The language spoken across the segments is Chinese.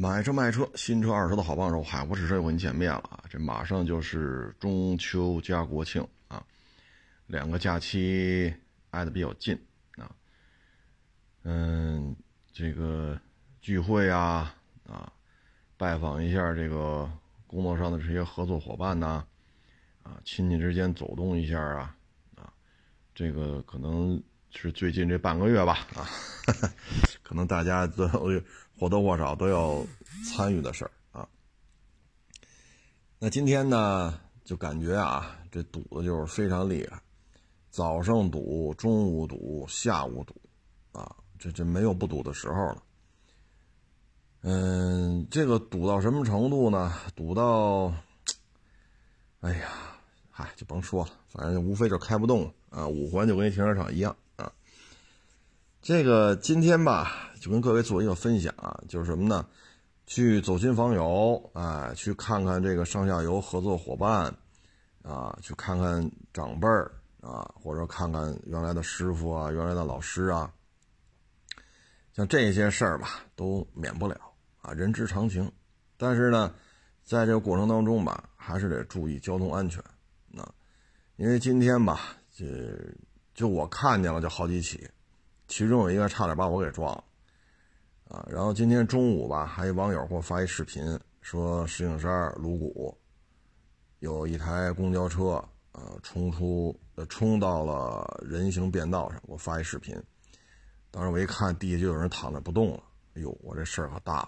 买车卖车，新车二手的好帮手，海博试车又和您见面了啊！这马上就是中秋加国庆啊，两个假期挨得比较近啊。嗯，这个聚会啊啊，拜访一下这个工作上的这些合作伙伴呐，啊，亲戚之间走动一下啊啊，这个可能是最近这半个月吧啊，可能大家都。或多或少都要参与的事儿啊。那今天呢，就感觉啊，这堵的就是非常厉害，早上堵，中午堵，下午堵，啊，这这没有不堵的时候了。嗯，这个堵到什么程度呢？堵到，哎呀，嗨，就甭说了，反正无非就开不动啊。五环就跟停车场一样。这个今天吧。就跟各位做一个分享啊，就是什么呢？去走亲访友，哎，去看看这个上下游合作伙伴，啊，去看看长辈儿啊，或者看看原来的师傅啊，原来的老师啊，像这些事儿吧，都免不了啊，人之常情。但是呢，在这个过程当中吧，还是得注意交通安全啊，因为今天吧，这就我看见了，就好几起，其中有一个差点把我给撞了。啊，然后今天中午吧，还有网友给我发一视频，说石景山鲁谷有一台公交车，啊，冲出冲到了人行便道上，我发一视频。当时我一看，地下就有人躺着不动了。哎呦，我这事儿可大。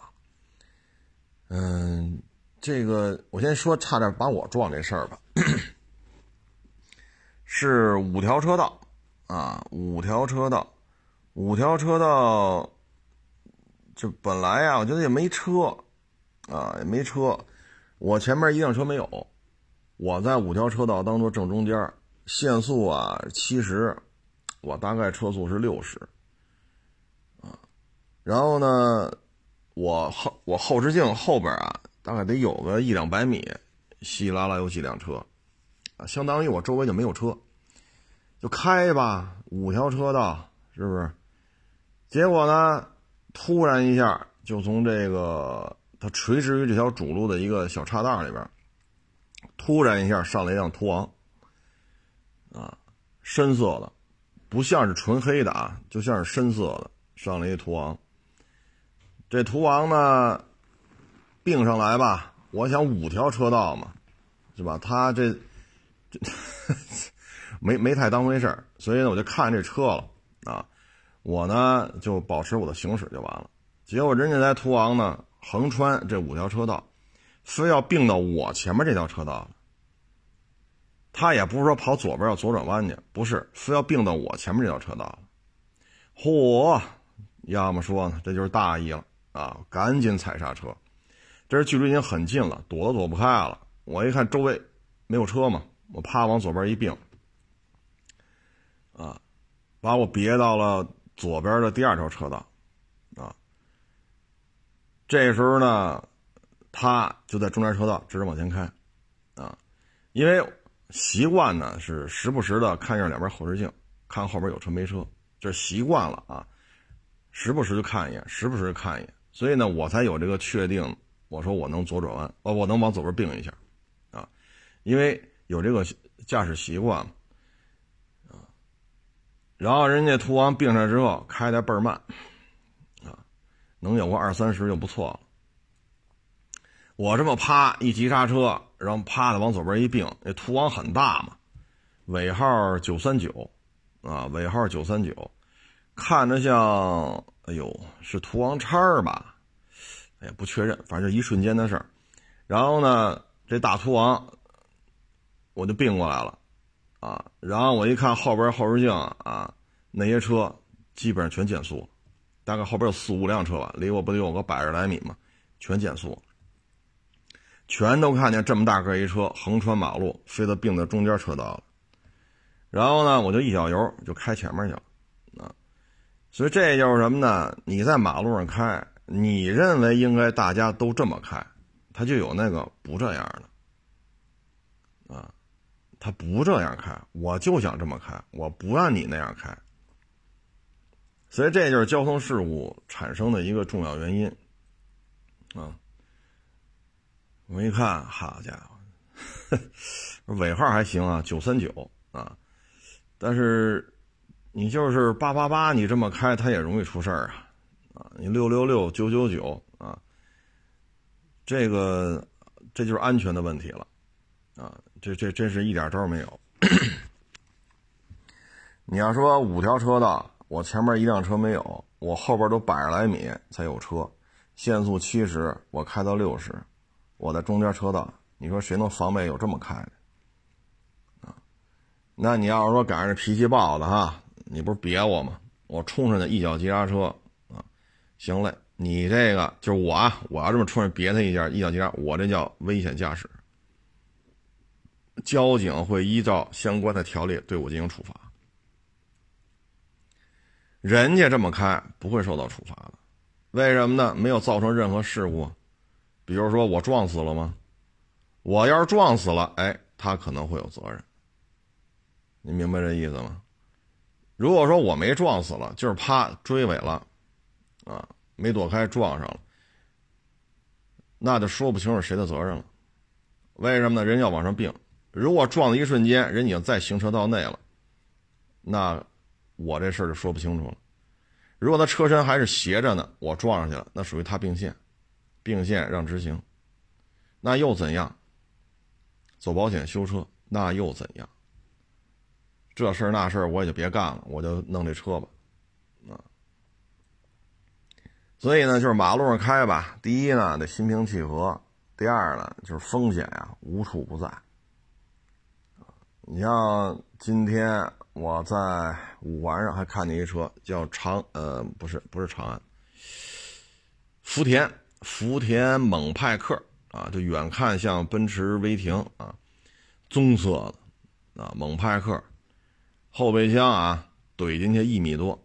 嗯，这个我先说差点把我撞这事儿吧，是五条车道啊，五条车道，五条车道。就本来呀，我觉得也没车，啊，也没车。我前面一辆车没有，我在五条车道当中正中间，限速啊七十，我大概车速是六十，啊，然后呢，我后我后视镜后边啊，大概得有个一两百米，稀稀拉拉有几辆车，啊，相当于我周围就没有车，就开吧，五条车道是不是？结果呢？突然一下，就从这个它垂直于这条主路的一个小岔道里边，突然一下上了一辆途昂，啊，深色的，不像是纯黑的啊，就像是深色的，上了一途昂。这途昂呢，并上来吧，我想五条车道嘛，是吧？他这这 没没太当回事儿，所以呢，我就看这车了啊。我呢就保持我的行驶就完了，结果人家在途昂呢横穿这五条车道，非要并到我前面这条车道他也不是说跑左边要左转弯去，不是，非要并到我前面这条车道嚯，要么说呢，这就是大意了啊！赶紧踩刹车，这是距离已经很近了，躲都躲不开了。我一看周围没有车嘛，我啪往左边一并，啊，把我别到了。左边的第二条车道，啊，这时候呢，他就在中间车道直着往前开，啊，因为习惯呢是时不时的看一下两边后视镜，看后边有车没车，这习惯了啊，时不时就看一眼，时不时看一眼，所以呢，我才有这个确定，我说我能左转弯，哦，我能往左边并一下，啊，因为有这个驾驶习惯。然后人家途昂并上之后开的倍儿慢，啊，能有个二三十就不错了。我这么啪一急刹车，然后啪的往左边一并，那途昂很大嘛，尾号九三九，啊，尾号九三九，看着像，哎呦，是途昂叉吧？哎呀，不确认，反正就一瞬间的事儿。然后呢，这大途昂我就并过来了。啊，然后我一看后边后视镜啊，那些车基本上全减速，大概后边有四五辆车吧，离我不得有个百十来米嘛，全减速，全都看见这么大个一车横穿马路，非得并到中间车道了。然后呢，我就一脚油就开前面去了，啊，所以这就是什么呢？你在马路上开，你认为应该大家都这么开，他就有那个不这样的，啊。他不这样开，我就想这么开，我不让你那样开，所以这就是交通事故产生的一个重要原因，啊，我一看，好家伙，尾号还行啊，九三九啊，但是你就是八八八，你这么开，它也容易出事儿啊，啊，你六六六九九九啊，这个这就是安全的问题了，啊，这这真是一点招没有。你要说五条车道，我前面一辆车没有，我后边都百十来米才有车，限速七十，我开到六十，我在中间车道，你说谁能防备有这么开的？啊，那你要是说赶上这脾气暴的哈，你不是别我吗？我冲上去一脚急刹车啊，行嘞，你这个就是我啊，我要这么冲上别他一下，一脚急刹，我这叫危险驾驶，交警会依照相关的条例对我进行处罚。人家这么开不会受到处罚的，为什么呢？没有造成任何事故，比如说我撞死了吗？我要是撞死了，哎，他可能会有责任。你明白这意思吗？如果说我没撞死了，就是啪追尾了，啊，没躲开撞上了，那就说不清楚谁的责任了。为什么呢？人要往上并，如果撞的一瞬间，人已经在行车道内了，那。我这事儿就说不清楚了。如果他车身还是斜着呢，我撞上去了，那属于他并线，并线让直行，那又怎样？走保险修车，那又怎样？这事儿那事儿我也就别干了，我就弄这车吧，啊。所以呢，就是马路上开吧，第一呢得心平气和，第二呢就是风险呀无处不在。你像今天。我在五环上还看见一车，叫长呃不是不是长安，福田福田猛派克啊，就远看像奔驰威霆啊，棕色的啊猛派克，后备箱啊怼进去一米多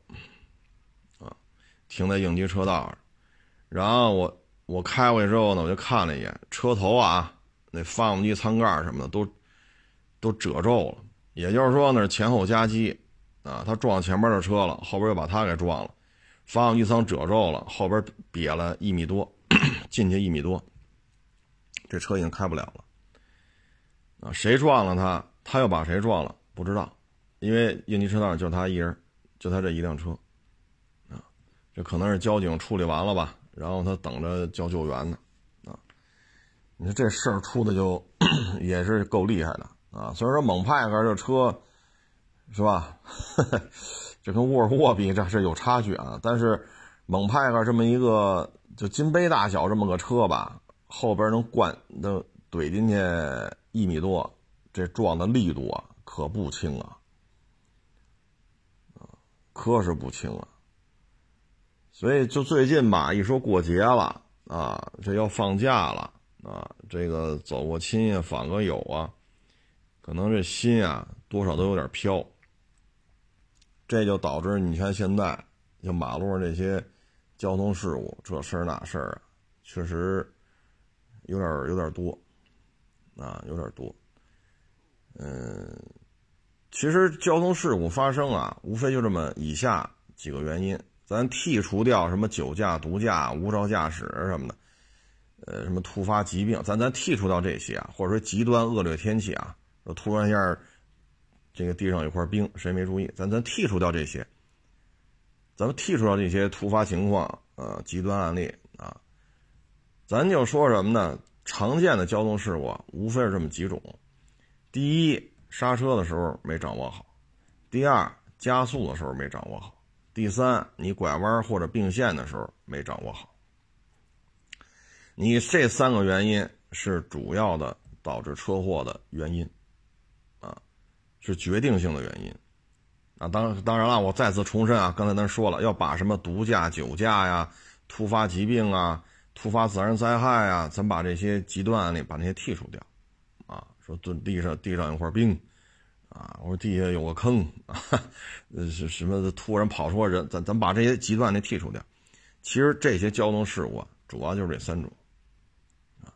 啊，停在应急车道上，然后我我开过去之后呢，我就看了一眼车头啊，那发动机舱盖什么的都都褶皱了。也就是说，那是前后夹击，啊，他撞前面的车了，后边又把他给撞了，发动机舱褶皱了，后边瘪了一米多，进去一米多，这车已经开不了了。啊，谁撞了他？他又把谁撞了？不知道，因为应急车道就他一人，就他这一辆车，啊，这可能是交警处理完了吧，然后他等着叫救援呢，啊，你说这事儿出的就 也是够厉害的。啊，所以说猛派克这车，是吧？这跟沃尔沃比，这是有差距啊。但是猛派克这么一个就金杯大小这么个车吧，后边能灌能怼进去一米多，这撞的力度啊可不轻啊，啊，可是不轻啊。所以就最近吧，一说过节了啊，这要放假了啊，这个走过亲呀，访个友啊。可能这心啊，多少都有点飘。这就导致你看现在，就马路上这些交通事故，这事儿那事儿啊，确实有点有点多啊，有点多。嗯，其实交通事故发生啊，无非就这么以下几个原因。咱剔除掉什么酒驾、毒驾、无照驾驶什么的，呃，什么突发疾病，咱咱剔除掉这些啊，或者说极端恶劣天气啊。突然一下，这个地上有块冰，谁没注意？咱咱剔除掉这些，咱们剔除掉这些突发情况，呃，极端案例啊，咱就说什么呢？常见的交通事故无非是这么几种：第一，刹车的时候没掌握好；第二，加速的时候没掌握好；第三，你拐弯或者并线的时候没掌握好。你这三个原因是主要的导致车祸的原因。是决定性的原因，啊，当当然了，我再次重申啊，刚才咱说了，要把什么毒驾、酒驾呀、突发疾病啊、突发自然灾害啊，咱把这些极端案例把那些剔除掉，啊，说蹲地上地上有块冰，啊，我说地下有个坑，啊，是什么突然跑出个人，咱咱把这些极端的剔除掉。其实这些交通事故主要就是这三种，啊，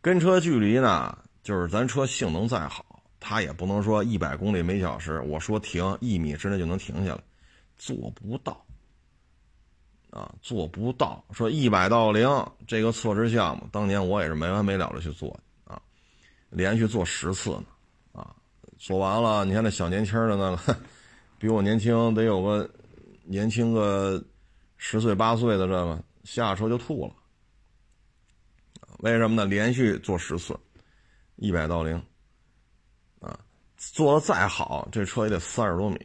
跟车距离呢，就是咱车性能再好。他也不能说一百公里每小时，我说停一米之内就能停下来，做不到。啊，做不到。说一百到零这个测试项目，当年我也是没完没了的去做啊，连续做十次呢，啊，做完了，你看那小年轻的那个，比我年轻得有个年轻个十岁八岁的这个下车就吐了，为什么呢？连续做十次，一百到零，做的再好，这车也得三十多米。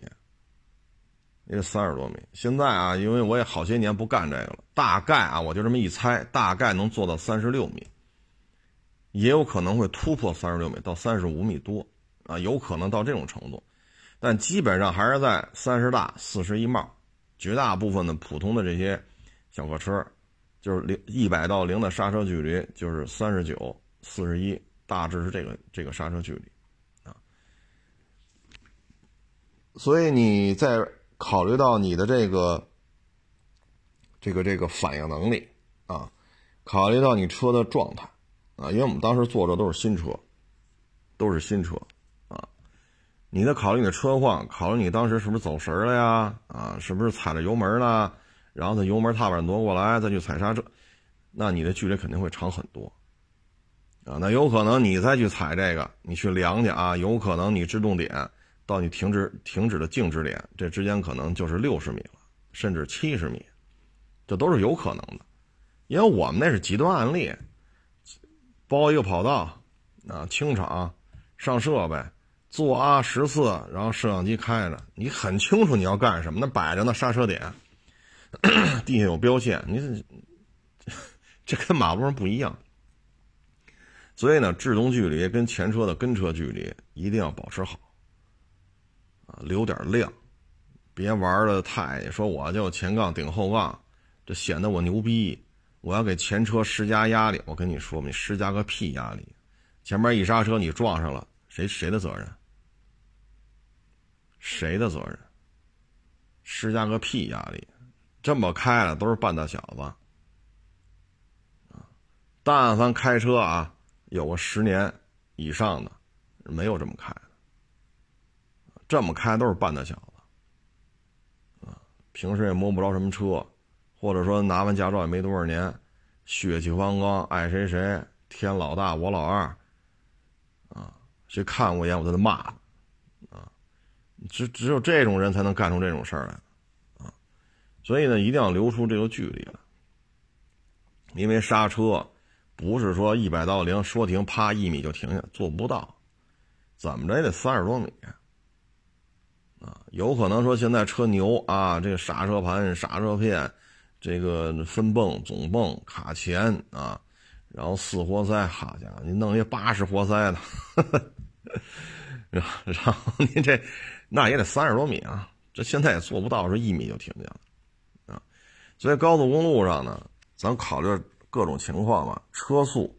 也得三十多米。现在啊，因为我也好些年不干这个了，大概啊，我就这么一猜，大概能做到三十六米，也有可能会突破三十六米到三十五米多啊，有可能到这种程度，但基本上还是在三十大四十一冒。绝大部分的普通的这些小客车，就是零一百到零的刹车距离就是三十九、四十一，大致是这个这个刹车距离啊。所以你在。考虑到你的这个、这个、这个反应能力啊，考虑到你车的状态啊，因为我们当时坐着都是新车，都是新车啊，你得考虑你的车况，考虑你当时是不是走神了呀？啊，是不是踩着油门了？然后在油门踏板挪过来再去踩刹车，那你的距离肯定会长很多啊。那有可能你再去踩这个，你去量去啊，有可能你制动点。到你停止停止的静止点，这之间可能就是六十米了，甚至七十米，这都是有可能的。因为我们那是极端案例，包一个跑道，啊，清场，上设备，做啊十次，然后摄像机开着，你很清楚你要干什么，那摆着呢刹车点，地下有标线，你这 跟马路上不一样。所以呢，制动距离跟前车的跟车距离一定要保持好。啊留点量，别玩的太说我就前杠顶后杠，这显得我牛逼。我要给前车施加压力，我跟你说，你施加个屁压力！前面一刹车你撞上了，谁谁的责任？谁的责任？施加个屁压力！这么开了都是半大小子！但凡开车啊，有个十年以上的，没有这么开。这么开都是半大小子，啊，平时也摸不着什么车，或者说拿完驾照也没多少年，血气方刚，爱谁谁，天老大我老二，啊，谁看我一眼我就得骂，啊，只只有这种人才能干出这种事儿来，啊，所以呢，一定要留出这个距离来，因为刹车不是说一百到零说停啪一米就停下，做不到，怎么着也得三十多米。啊，有可能说现在车牛啊，这个刹车盘、刹车片，这个分泵、总泵、卡钳啊，然后四活塞，好家伙，你弄一八十活塞的，然后您这那也得三十多米啊，这现在也做不到说一米就停下了啊。所以高速公路上呢，咱考虑各种情况嘛，车速，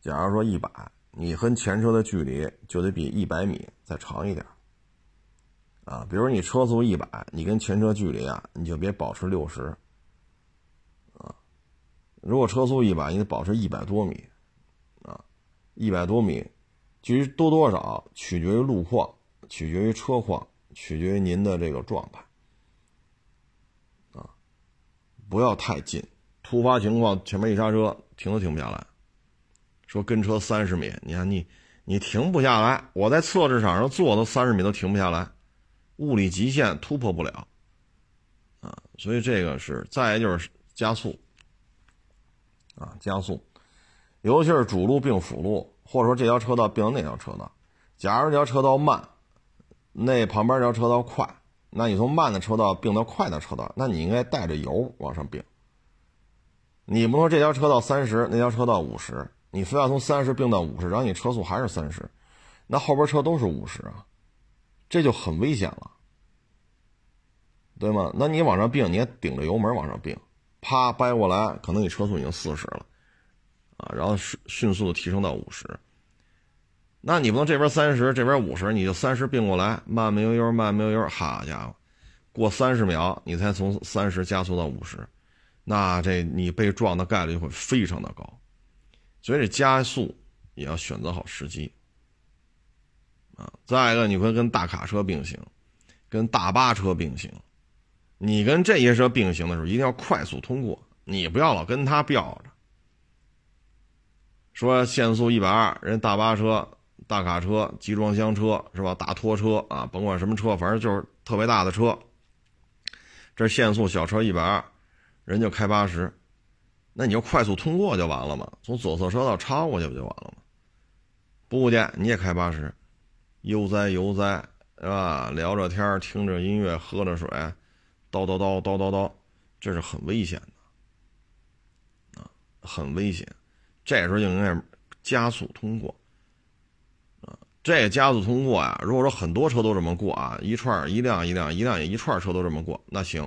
假如说一百，你和前车的距离就得比一百米再长一点。啊，比如你车速一百，你跟前车距离啊，你就别保持六十，啊，如果车速一百，你得保持一百多米，啊，一百多米，至于多多少，取决于路况，取决于车况，取决于您的这个状态，啊，不要太近，突发情况前面一刹车停都停不下来，说跟车三十米，你看你你停不下来，我在测试场上坐都三十米都停不下来。物理极限突破不了，啊，所以这个是再就是加速，啊，加速，尤其是主路并辅路，或者说这条车道并到那条车道，假如这条车道慢，那旁边这条车道快，那你从慢的车道并到快的车道，那你应该带着油往上并，你不说这条车道三十，那条车道五十，你非要从三十并到五十，然后你车速还是三十，那后边车都是五十啊。这就很危险了，对吗？那你往上并，你也顶着油门往上并，啪掰过来，可能你车速已经四十了，啊，然后迅迅速的提升到五十。那你不能这边三十，这边五十，你就三十并过来，慢慢悠悠，慢慢悠悠，好家伙，过三十秒你才从三十加速到五十，那这你被撞的概率会非常的高，所以这加速也要选择好时机。啊，再一个，你会跟大卡车并行，跟大巴车并行，你跟这些车并行的时候，一定要快速通过，你不要老跟他飙着。说限速一百二，人大巴车、大卡车、集装箱车是吧？大拖车啊，甭管什么车，反正就是特别大的车。这限速小车一百二，人就开八十，那你就快速通过就完了嘛，从左侧车道超过去不就完了吗？不去，你也开八十，悠哉悠哉，是吧？聊着天，听着音乐，喝着水，叨叨叨叨叨叨，这是很危险的啊，很危险。这时候就应该加速通过啊，这加速通过呀，如果说很多车都这么过啊，一串一辆一辆一辆一串车都这么过，那行。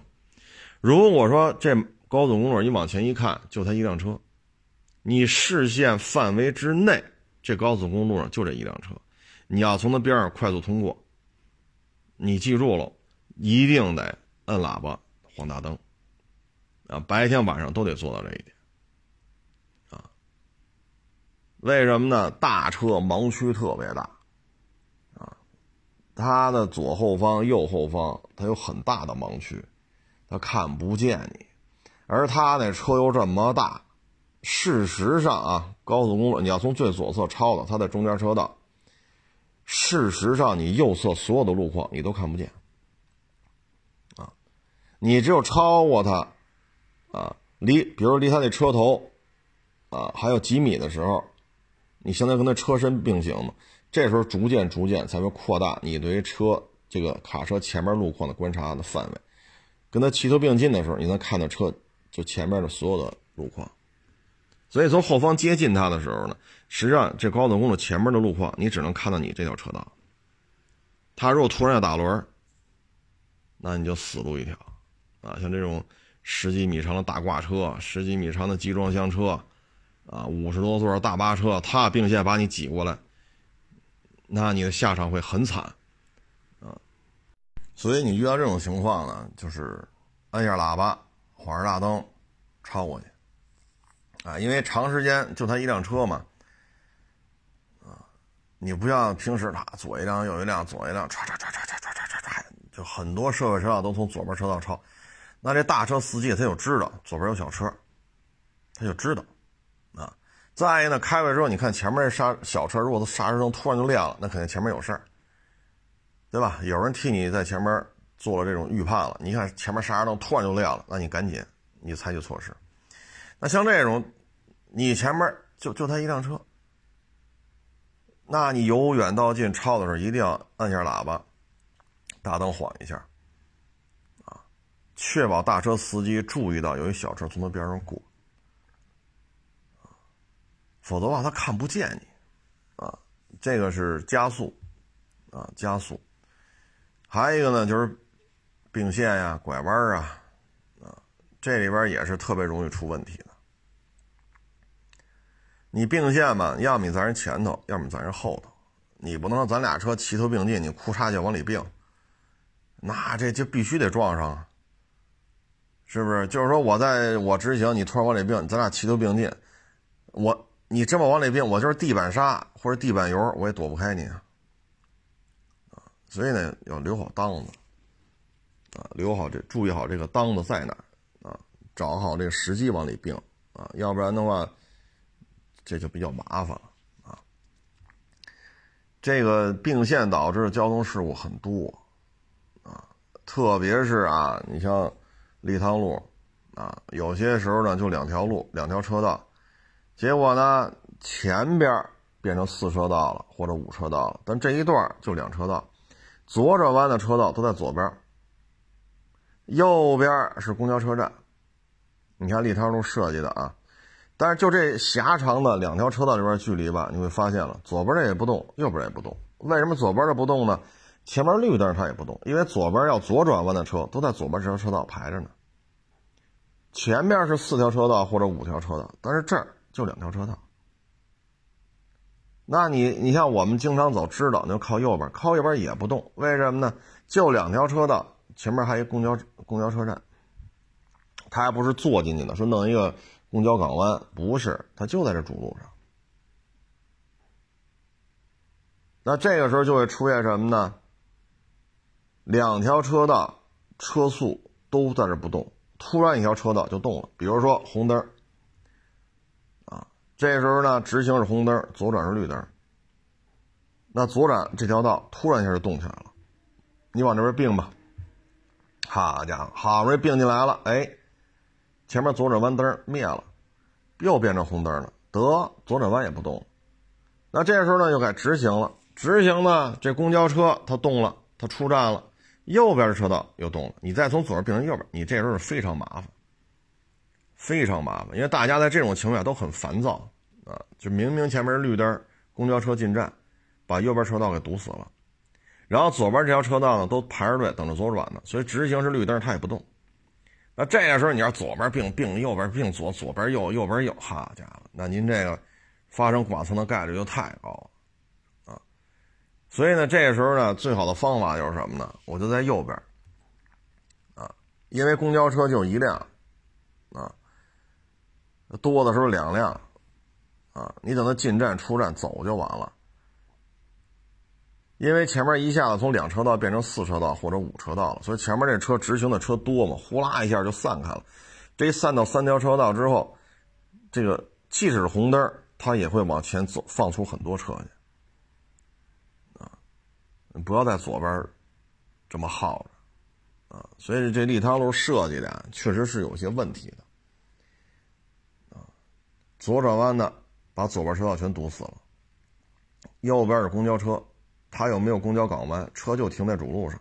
如果说这高速公路你往前一看，就他一辆车，你视线范围之内，这高速公路上就这一辆车，你要从他边上快速通过，你记住了，一定得摁喇叭、晃大灯啊，白天晚上都得做到这一点。啊为什么呢？大车盲区特别大，啊，它的左后方、右后方，它有很大的盲区，它看不见你。而它那车又这么大，事实上啊，高速公路你要从最左侧超的，它在中间车道。事实上，你右侧所有的路况你都看不见，啊，你只有超过它，啊，离，比如离它那车头，啊，还有几米的时候。你现在跟它车身并行嘛，这时候逐渐逐渐才会扩大你对于车这个卡车前面路况的观察的范围，跟它齐头并进的时候，你能看到车就前面的所有的路况。所以从后方接近它的时候呢，实际上这高速公路前面的路况你只能看到你这条车道。它如果突然要打轮，那你就死路一条啊！像这种十几米长的大挂车、十几米长的集装箱车。啊，五十多座的大巴车，他并线把你挤过来，那你的下场会很惨，啊，所以你遇到这种情况呢，就是按下喇叭，晃着大灯，超过去，啊，因为长时间就他一辆车嘛，啊，你不像平时他左一辆右一辆左一辆，唰唰唰唰唰唰唰唰，就很多社会车道都从左边车道超，那这大车司机他就知道左边有小车，他就知道。啊再一个呢，开过来之后，你看前面刹小车，如果他刹车灯突然就亮了，那肯定前面有事儿，对吧？有人替你在前面做了这种预判了。你看前面刹车灯突然就亮了，那你赶紧你采取措施。那像这种，你前面就就他一辆车，那你由远到近超的时候，一定要按下喇叭，大灯晃一下，啊，确保大车司机注意到有一小车从他边上过。否则的话，他看不见你，啊，这个是加速，啊，加速。还有一个呢，就是并线呀、拐弯啊，啊，这里边也是特别容易出问题的。你并线嘛，要么你在人前头，要么在人后头，你不能咱俩车齐头并进，你裤衩就往里并，那这就必须得撞上啊，是不是？就是说我在我直行，你突然往里并，咱俩齐头并进，我。你这么往里并，我就是地板刹或者地板油，我也躲不开你啊！所以呢，要留好档子啊，留好这，注意好这个档子在哪啊，找好这个时机往里并啊，要不然的话，这就比较麻烦了啊。这个并线导致的交通事故很多啊，特别是啊，你像立汤路啊，有些时候呢就两条路，两条车道。结果呢，前边变成四车道了，或者五车道了，但这一段就两车道，左转弯的车道都在左边，右边是公交车站。你看立汤路设计的啊，但是就这狭长的两条车道里边距离吧，你会发现了，左边这也不动，右边也不动。为什么左边的不动呢？前面绿灯它也不动，因为左边要左转弯的车都在左边这条车道排着呢。前面是四条车道或者五条车道，但是这儿。就两条车道，那你你像我们经常走，知道那就靠右边，靠右边也不动，为什么呢？就两条车道，前面还一公交公交车站，他还不是坐进去的，说弄一个公交港湾，不是，它就在这主路上。那这个时候就会出现什么呢？两条车道车速都在这不动，突然一条车道就动了，比如说红灯，啊，这时候呢直行是红灯，左转是绿灯，那左转这条道突然一下就动起来了，你往这边并吧，好家伙，好不容易并进来了，哎，前面左转弯灯灭了，又变成红灯了，得左转弯也不动，那这时候呢又该直行了，直行呢这公交车它动了，它出站了。右边的车道又动了，你再从左边变成右边，你这时候是非常麻烦，非常麻烦，因为大家在这种情况下都很烦躁啊，就明明前面是绿灯，公交车进站，把右边车道给堵死了，然后左边这条车道呢都排着队等着左转呢，所以直行是绿灯，它也不动。那这个时候你要左边并并右边并左，左边右右边右，好家伙，那您这个发生剐蹭的概率就太高了啊。所以呢，这个时候呢，最好的方法就是什么呢？我就在右边，啊，因为公交车就一辆，啊，多的时候两辆，啊，你等它进站出站走就完了。因为前面一下子从两车道变成四车道或者五车道了，所以前面这车直行的车多嘛，呼啦一下就散开了。这一散到三条车道之后，这个即使是红灯，它也会往前走，放出很多车去啊。不要在左边这么耗着啊！所以这立汤路设计的确实是有些问题的啊。左转弯的把左边车道全堵死了，右边是公交车，它又没有公交港湾，车就停在主路上，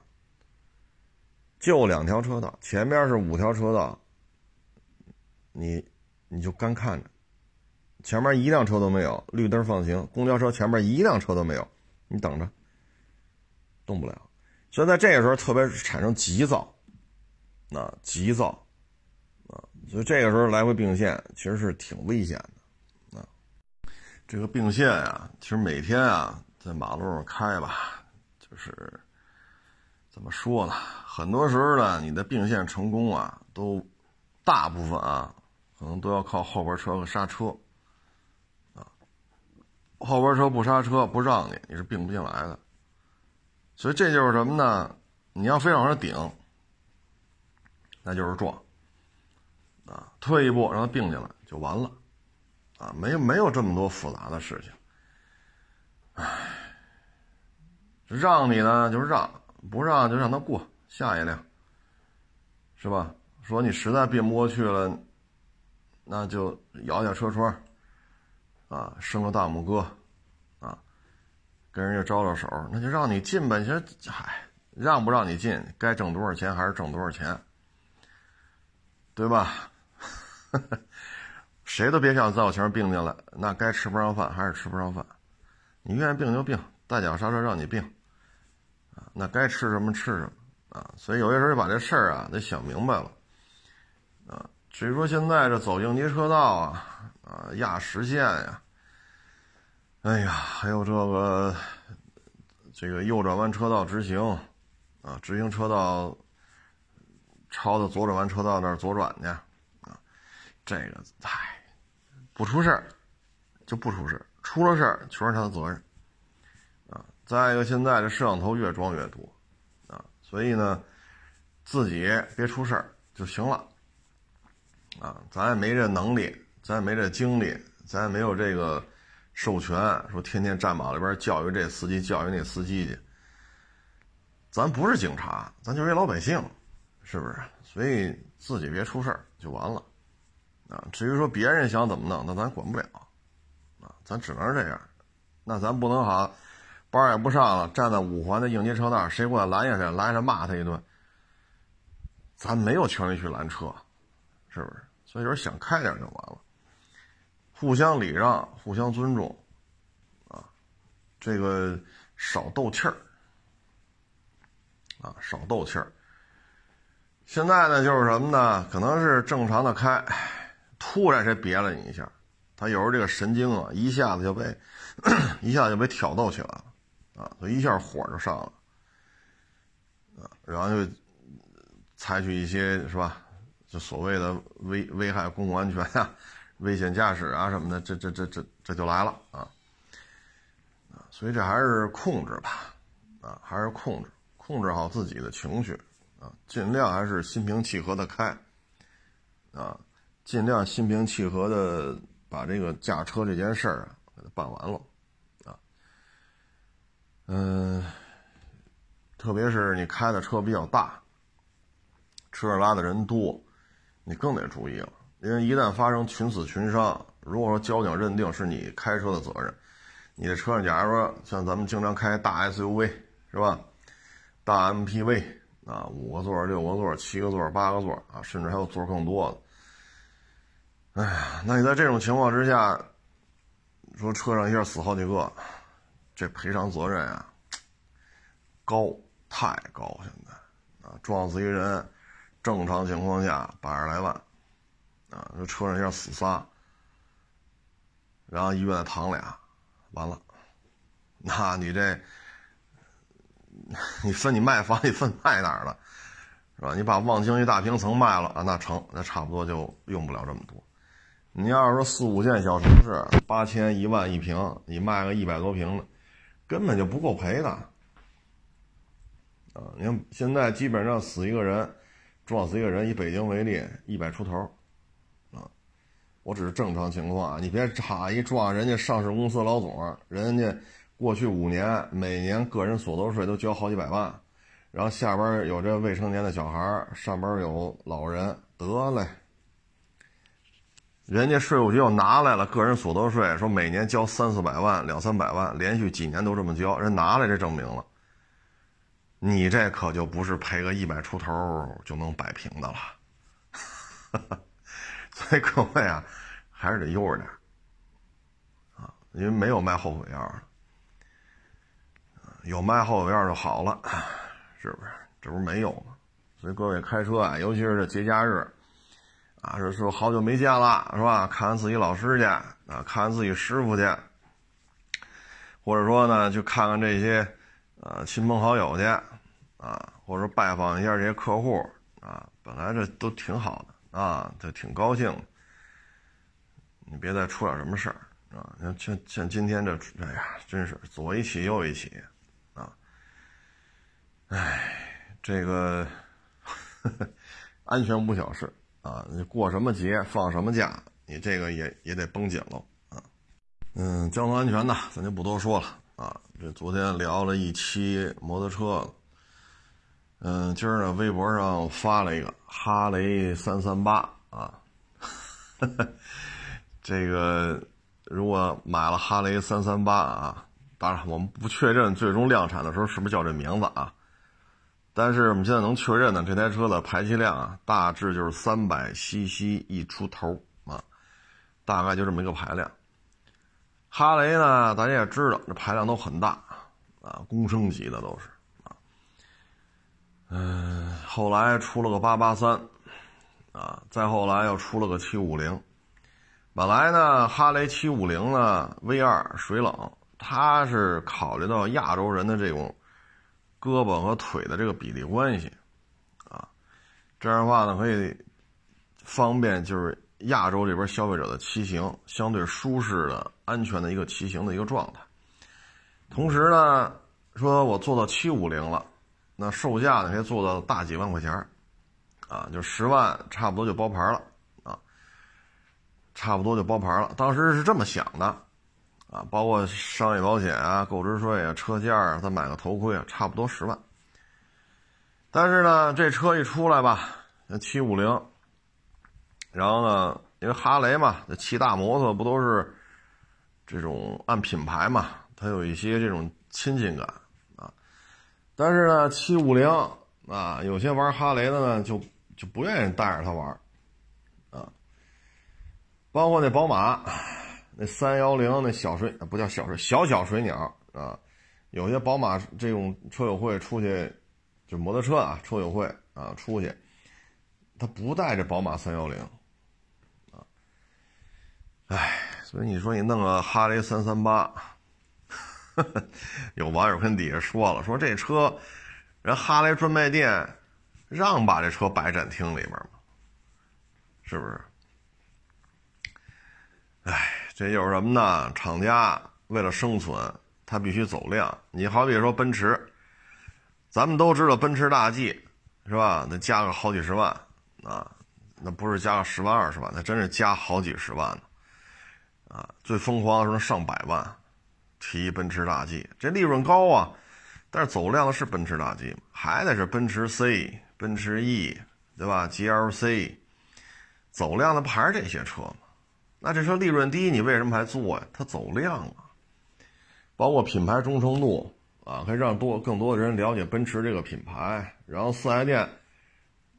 就两条车道，前面是五条车道，你你就干看着，前面一辆车都没有，绿灯放行，公交车前面一辆车都没有，你等着。动不了，所以在这个时候特别产生急躁，啊，急躁，啊，所以这个时候来回并线其实是挺危险的，啊，这个并线啊，其实每天啊在马路上开吧，就是怎么说呢？很多时候呢，你的并线成功啊，都大部分啊，可能都要靠后边车和刹车，啊，后边车不刹车不让你，你是并不进来的。所以这就是什么呢？你要非往上顶，那就是撞，啊，退一步让它并进来就完了，啊，没没有这么多复杂的事情，唉，让你呢就让，不让就让他过下一辆，是吧？说你实在并不过去了，那就摇下车窗，啊，伸个大拇哥。啊跟人家招招手，那就让你进呗。你说，嗨，让不让你进，该挣多少钱还是挣多少钱，对吧？谁都别想在我前面并进来，那该吃不上饭还是吃不上饭。你愿意并就并，大脚刹车让你并，啊，那该吃什么吃什么啊。所以有些时候把这事儿啊得想明白了，啊，至于说现在这走应急车道啊，啊压实线呀。哎呀，还有这个，这个右转弯车道直行，啊，直行车道超到左转弯车道那儿左转去，啊，这个，唉，不出事儿就不出事儿，出了事儿全是他的责任，啊，再一个，现在这摄像头越装越多，啊，所以呢，自己别出事儿就行了，啊，咱也没这能力，咱也没这精力，咱也没有这个。授权说天天站马路边教育这司机教育那司机去，咱不是警察，咱就是一老百姓，是不是？所以自己别出事儿就完了，啊，至于说别人想怎么弄，那咱管不了，咱只能是这样，那咱不能好，班也不上了，站在五环的应急车道，谁过来拦下去，拦下骂他一顿，咱没有权利去拦车，是不是？所以说想开点就完了。互相礼让，互相尊重，啊，这个少斗气儿，啊，少斗气儿。现在呢，就是什么呢？可能是正常的开，突然谁别了你一下，他有时候这个神经啊，一下子就被一下子就被挑逗起来了，啊，所以一下火就上了，啊，然后就采取一些是吧，就所谓的危危害公共安全呀。危险驾驶啊什么的，这这这这这就来了啊啊！所以这还是控制吧，啊，还是控制，控制好自己的情绪啊，尽量还是心平气和的开，啊，尽量心平气和的把这个驾车这件事儿啊给它办完了，啊，嗯，特别是你开的车比较大，车上拉的人多，你更得注意了，因为一旦发生群死群伤，如果说交警认定是你开车的责任，你的车上假如说像咱们经常开大 SUV 是吧，大 MPV。啊，五个座、六个座、七个座、八个座啊，甚至还有座更多的。哎呀，那你在这种情况之下，说车上一下死好几个，这赔偿责任啊，高太高。现在啊，撞死一人，正常情况下八十来万，啊，这车上一下死仨，然后医院躺俩，完了，那你这。你分你卖房，你分卖哪了，是吧？你把望京一大平层卖了啊，那成，那差不多就用不了这么多。你要是说四五线小城市，八千一万一平，你卖个一百多平的，根本就不够赔的。啊，你看现在基本上死一个人，撞死一个人，以北京为例，一百出头，啊，我只是正常情况，你别差一撞人家上市公司老总，人家。过去五年，每年个人所得税都交好几百万，然后下边有这未成年的小孩，上边有老人，得嘞，人家税务局又拿来了个人所得税，说每年交三四百万、两三百万，连续几年都这么交，人拿来这证明了，你这可就不是赔个一百出头就能摆平的了，所以各位啊，还是得悠着点啊，因为没有卖后悔药的。有卖后悔药就好了，是不是？这不是没有吗？所以各位开车啊，尤其是这节假日，啊，是说好久没见了，是吧？看看自己老师去，啊，看看自己师傅去，或者说呢，去看看这些，呃，亲朋好友去，啊，或者拜访一下这些客户，啊，本来这都挺好的，啊，就挺高兴。你别再出点什么事儿，啊，像像像今天这，哎呀，真是左一起右一起。啊哎，这个呵 呵安全无小事啊！你过什么节放什么假，你这个也也得绷紧了啊。嗯，交通安全呢，咱就不多说了啊。这昨天聊了一期摩托车，嗯，今儿呢微博上发了一个哈雷三三八啊。这个如果买了哈雷三三八啊，当然我们不确认最终量产的时候是不是叫这名字啊。但是我们现在能确认呢，这台车的排气量啊，大致就是三百 CC 一出头啊，大概就这么一个排量。哈雷呢，大家也知道，这排量都很大啊，公升级的都是啊。嗯，后来出了个八八三啊，再后来又出了个七五零。本来呢，哈雷七五零呢，V 二水冷，它是考虑到亚洲人的这种。胳膊和腿的这个比例关系，啊，这样的话呢，可以方便就是亚洲这边消费者的骑行相对舒适的、安全的一个骑行的一个状态。同时呢，说我做到七五零了，那售价呢可以做到大几万块钱啊，就十万差不多就包牌了啊，差不多就包牌了。当时是这么想的。啊，包括商业保险啊、购置税啊、车价啊，再买个头盔啊，差不多十万。但是呢，这车一出来吧，那七五零，然后呢，因为哈雷嘛，那骑大摩托不都是这种按品牌嘛，它有一些这种亲近感啊。但是呢，七五零啊，有些玩哈雷的呢，就就不愿意带着它玩啊。包括那宝马。那三幺零那小水不叫小水，小小水鸟啊，有些宝马这种车友会出去，就摩托车啊，车友会啊出去，他不带这宝马三幺零啊，哎，所以你说你弄个哈雷三三八，有网友跟底下说了，说这车人哈雷专卖店让把这车摆展厅里边吗？是不是？哎。这就是什么呢？厂家为了生存，他必须走量。你好比说奔驰，咱们都知道奔驰大 G 是吧？那加个好几十万啊，那不是加个十万二十万，那真是加好几十万呢，啊，最疯狂的时候上百万，提奔驰大 G，这利润高啊，但是走量的是奔驰大 G？还得是奔驰 C、奔驰 E，对吧？GLC，走量的不还是这些车吗？那这车利润低，你为什么还做呀？它走量啊，包括品牌忠诚度啊，可以让多更多的人了解奔驰这个品牌。然后四 S 店，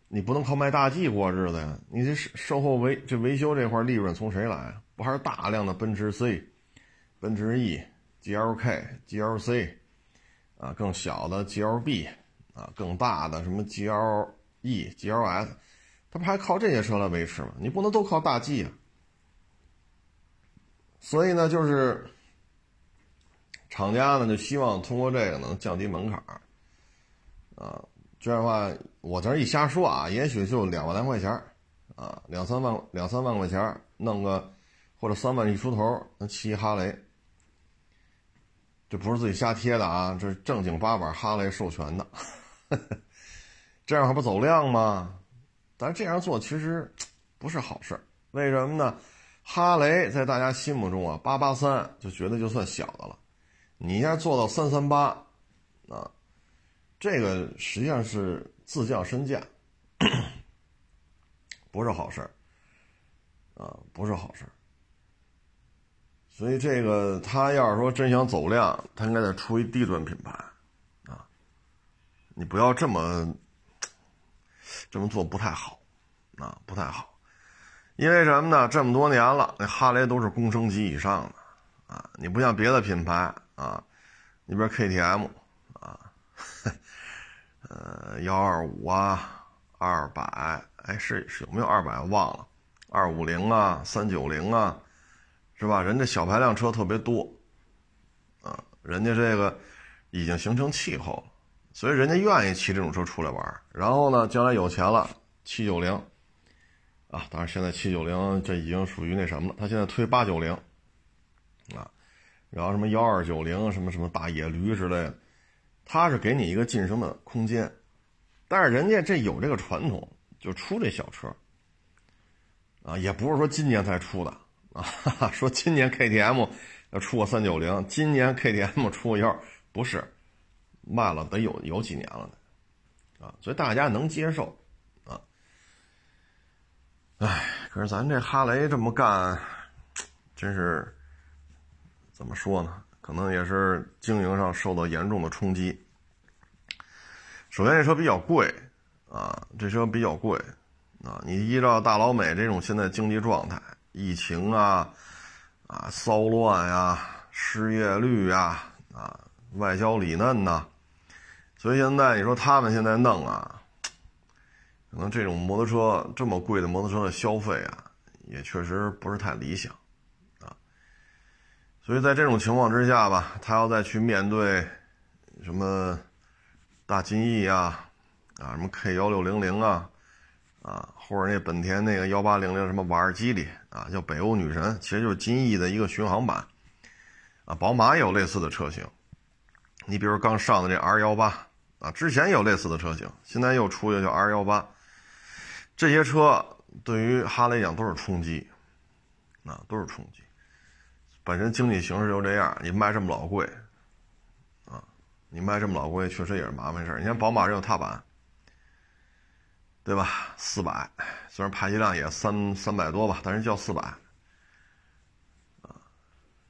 你不能靠卖大 G 过日子呀，你这售后维这维修这块利润从谁来？不还是大量的奔驰 C、奔驰 E、GLK、GLC 啊，更小的 GLB 啊，更大的什么 GLE、GLS，它不还靠这些车来维持吗？你不能都靠大 G 啊。所以呢，就是厂家呢就希望通过这个能降低门槛儿。啊，这样的话，我这一瞎说啊，也许就两万来块钱儿。啊，两三万两三万块钱儿弄个，或者三万一出头能骑哈雷，这不是自己瞎贴的啊，这是正经八百哈雷授权的，这样还不走量吗？但是这样做其实不是好事为什么呢？哈雷在大家心目中啊，八八三就觉得就算小的了，你要做到三三八，啊，这个实际上是自降身价，不是好事啊，不是好事所以这个他要是说真想走量，他应该得出一低端品牌，啊，你不要这么这么做不太好，啊，不太好。因为什么呢？这么多年了，那哈雷都是公升级以上的啊！你不像别的品牌啊，你比如 KTM 啊，呃，幺二五啊，二百，哎，是是有没有二百？忘了，二五零啊，三九零啊，是吧？人家小排量车特别多啊，人家这个已经形成气候了，所以人家愿意骑这种车出来玩。然后呢，将来有钱了，七九零。啊，当然现在七九零这已经属于那什么了，他现在推八九零，啊，然后什么幺二九零，什么什么大野驴之类的，他是给你一个晋升的空间，但是人家这有这个传统，就出这小车，啊，也不是说今年才出的啊，说今年 KTM 要出个三九零，今年 KTM 出个幺，不是，卖了得有有几年了，啊，所以大家能接受。哎，可是咱这哈雷这么干，真是怎么说呢？可能也是经营上受到严重的冲击。首先，这车比较贵啊，这车比较贵啊。你依照大老美这种现在经济状态，疫情啊啊，骚乱呀，失业率呀啊，外焦里嫩呐，所以现在你说他们现在弄啊。可能这种摩托车这么贵的摩托车的消费啊，也确实不是太理想，啊，所以在这种情况之下吧，他要再去面对什么大金翼啊，啊，什么 K 幺六零零啊，啊，或者那本田那个幺八零零什么瓦尔基里啊，叫北欧女神，其实就是金翼的一个巡航版，啊，宝马也有类似的车型，你比如刚上的这 R 幺八啊，之前有类似的车型，现在又出一个叫 R 幺八。这些车对于哈雷讲都是冲击，啊，都是冲击。本身经济形势就这样，你卖这么老贵，啊，你卖这么老贵，确实也是麻烦事。你看宝马这个踏板，对吧？四百，虽然排气量也三三百多吧，但是叫四百，啊，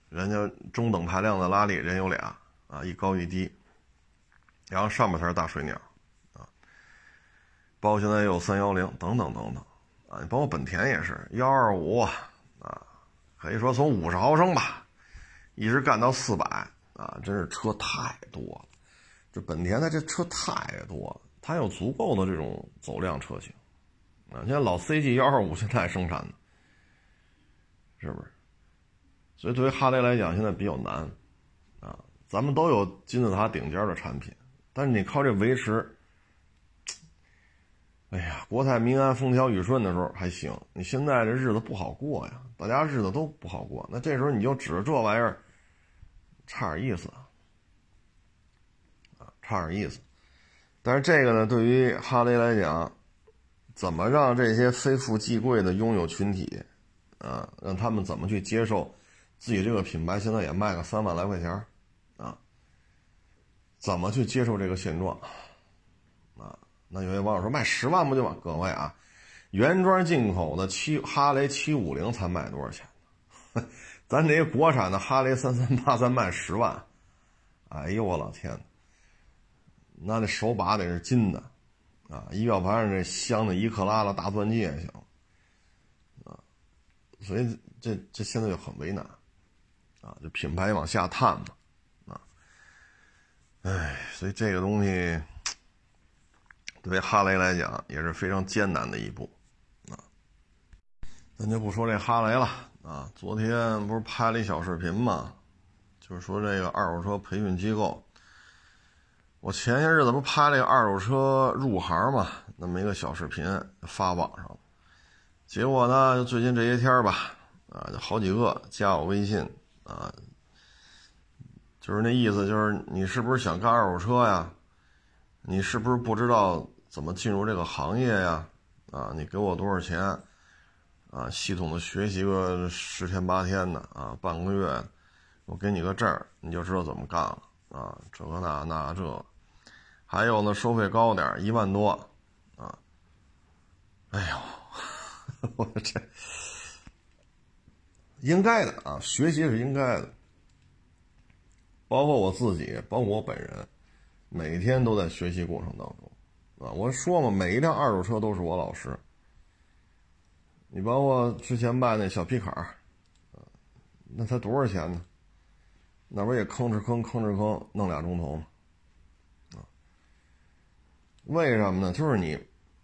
人家中等排量的拉力人有俩，啊，一高一低，然后上面才是大水鸟。包括现在也有三幺零等等等等，啊，包括本田也是幺二五啊，可以说从五十毫升吧，一直干到四百啊，真是车太多了。这本田的这车太多了，它有足够的这种走量车型啊。现在老 CG 幺二五现在生产的，是不是？所以对于哈雷来讲，现在比较难啊。咱们都有金字塔顶尖的产品，但是你靠这维持。哎呀，国泰民安、风调雨顺的时候还行，你现在这日子不好过呀，大家日子都不好过。那这时候你就指着这玩意儿，差点意思啊，差点意思。但是这个呢，对于哈雷来讲，怎么让这些非富即贵的拥有群体，啊，让他们怎么去接受自己这个品牌现在也卖个三万来块钱啊？怎么去接受这个现状？那有些网友说卖十万不就完？各位啊，原装进口的七哈雷七五零才卖多少钱呢？咱这些国产的哈雷三三八才卖十万，哎呦我老天！那那手把得是金的。啊，仪表盘上这镶的一克拉的大钻戒也行，啊，所以这这现在就很为难，啊，这品牌往下探嘛，啊，哎，所以这个东西对哈雷来讲也是非常艰难的一步，啊，咱就不说这哈雷了，啊，昨天不是拍了一小视频嘛，就是说这个二手车培训机构。我前些日子不拍了个二手车入行嘛，那么一个小视频发网上了，结果呢，就最近这些天吧，啊，就好几个加我微信，啊，就是那意思，就是你是不是想干二手车呀？你是不是不知道怎么进入这个行业呀？啊，你给我多少钱？啊，系统的学习个十天八天的啊，半个月，我给你个证，你就知道怎么干了啊，这个那那这。还有呢，收费高点一万多，啊，哎呦，我这应该的啊，学习是应该的，包括我自己，包括我本人，每天都在学习过程当中，啊，我说嘛，每一辆二手车都是我老师。你包括之前卖那小皮卡，啊，那才多少钱呢？那不也吭哧吭吭哧吭弄俩钟头吗？为什么呢？就是你，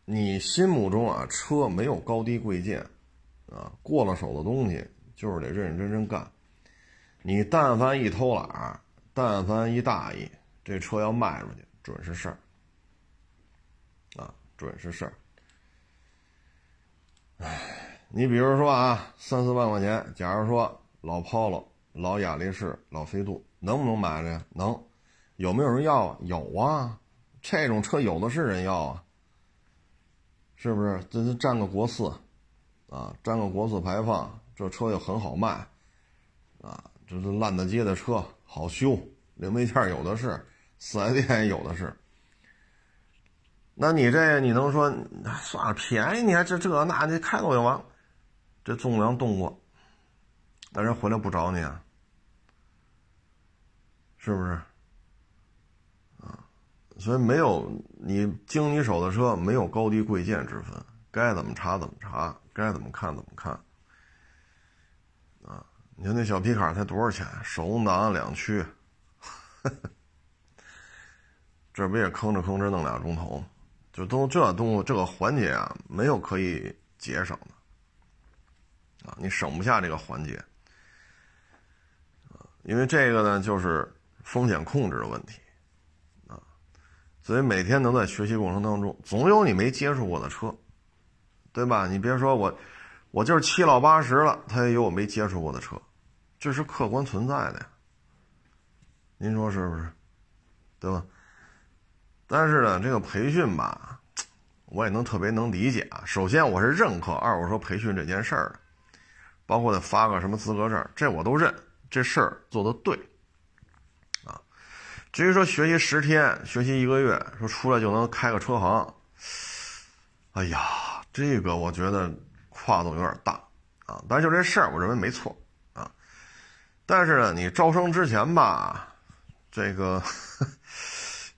你心目中啊，车没有高低贵贱，啊，过了手的东西就是得认认真真干。你但凡一偷懒，但凡一大意，这车要卖出去，准是事儿，啊，准是事儿。哎，你比如说啊，三四万块钱，假如说老 Polo、老雅力士、老飞度，能不能买着呀？能。有没有人要啊？有啊。这种车有的是人要啊，是不是？这这占个国四，啊，占个国四排放，这车又很好卖，啊，这是烂大街的车，好修，零配件有的是，四 S 店有的是。那你这你能说算了便宜？你还这这那你开走就完了，这纵梁动过，但人回来不找你啊，是不是？啊所以没有你经你手的车没有高低贵贱之分，该怎么查怎么查，该怎么看怎么看。啊，你说那小皮卡才多少钱？手动挡两驱，这不也吭哧吭哧弄俩钟头？就都这东西这个环节啊，没有可以节省的。啊，你省不下这个环节。啊，因为这个呢，就是风险控制的问题啊。所以每天都在学习过程当中，总有你没接触过的车，对吧？你别说我，我就是七老八十了，他也有我没接触过的车，这是客观存在的呀。您说是不是？对吧？但是呢，这个培训吧，我也能特别能理解啊。首先，我是认可二手车培训这件事儿的，包括他发个什么资格证，这我都认，这事儿做的对。啊至于说学习十天、学习一个月，说出来就能开个车行，哎呀，这个我觉得跨度有点大啊。但是就这事儿，我认为没错啊。但是呢，你招生之前吧，这个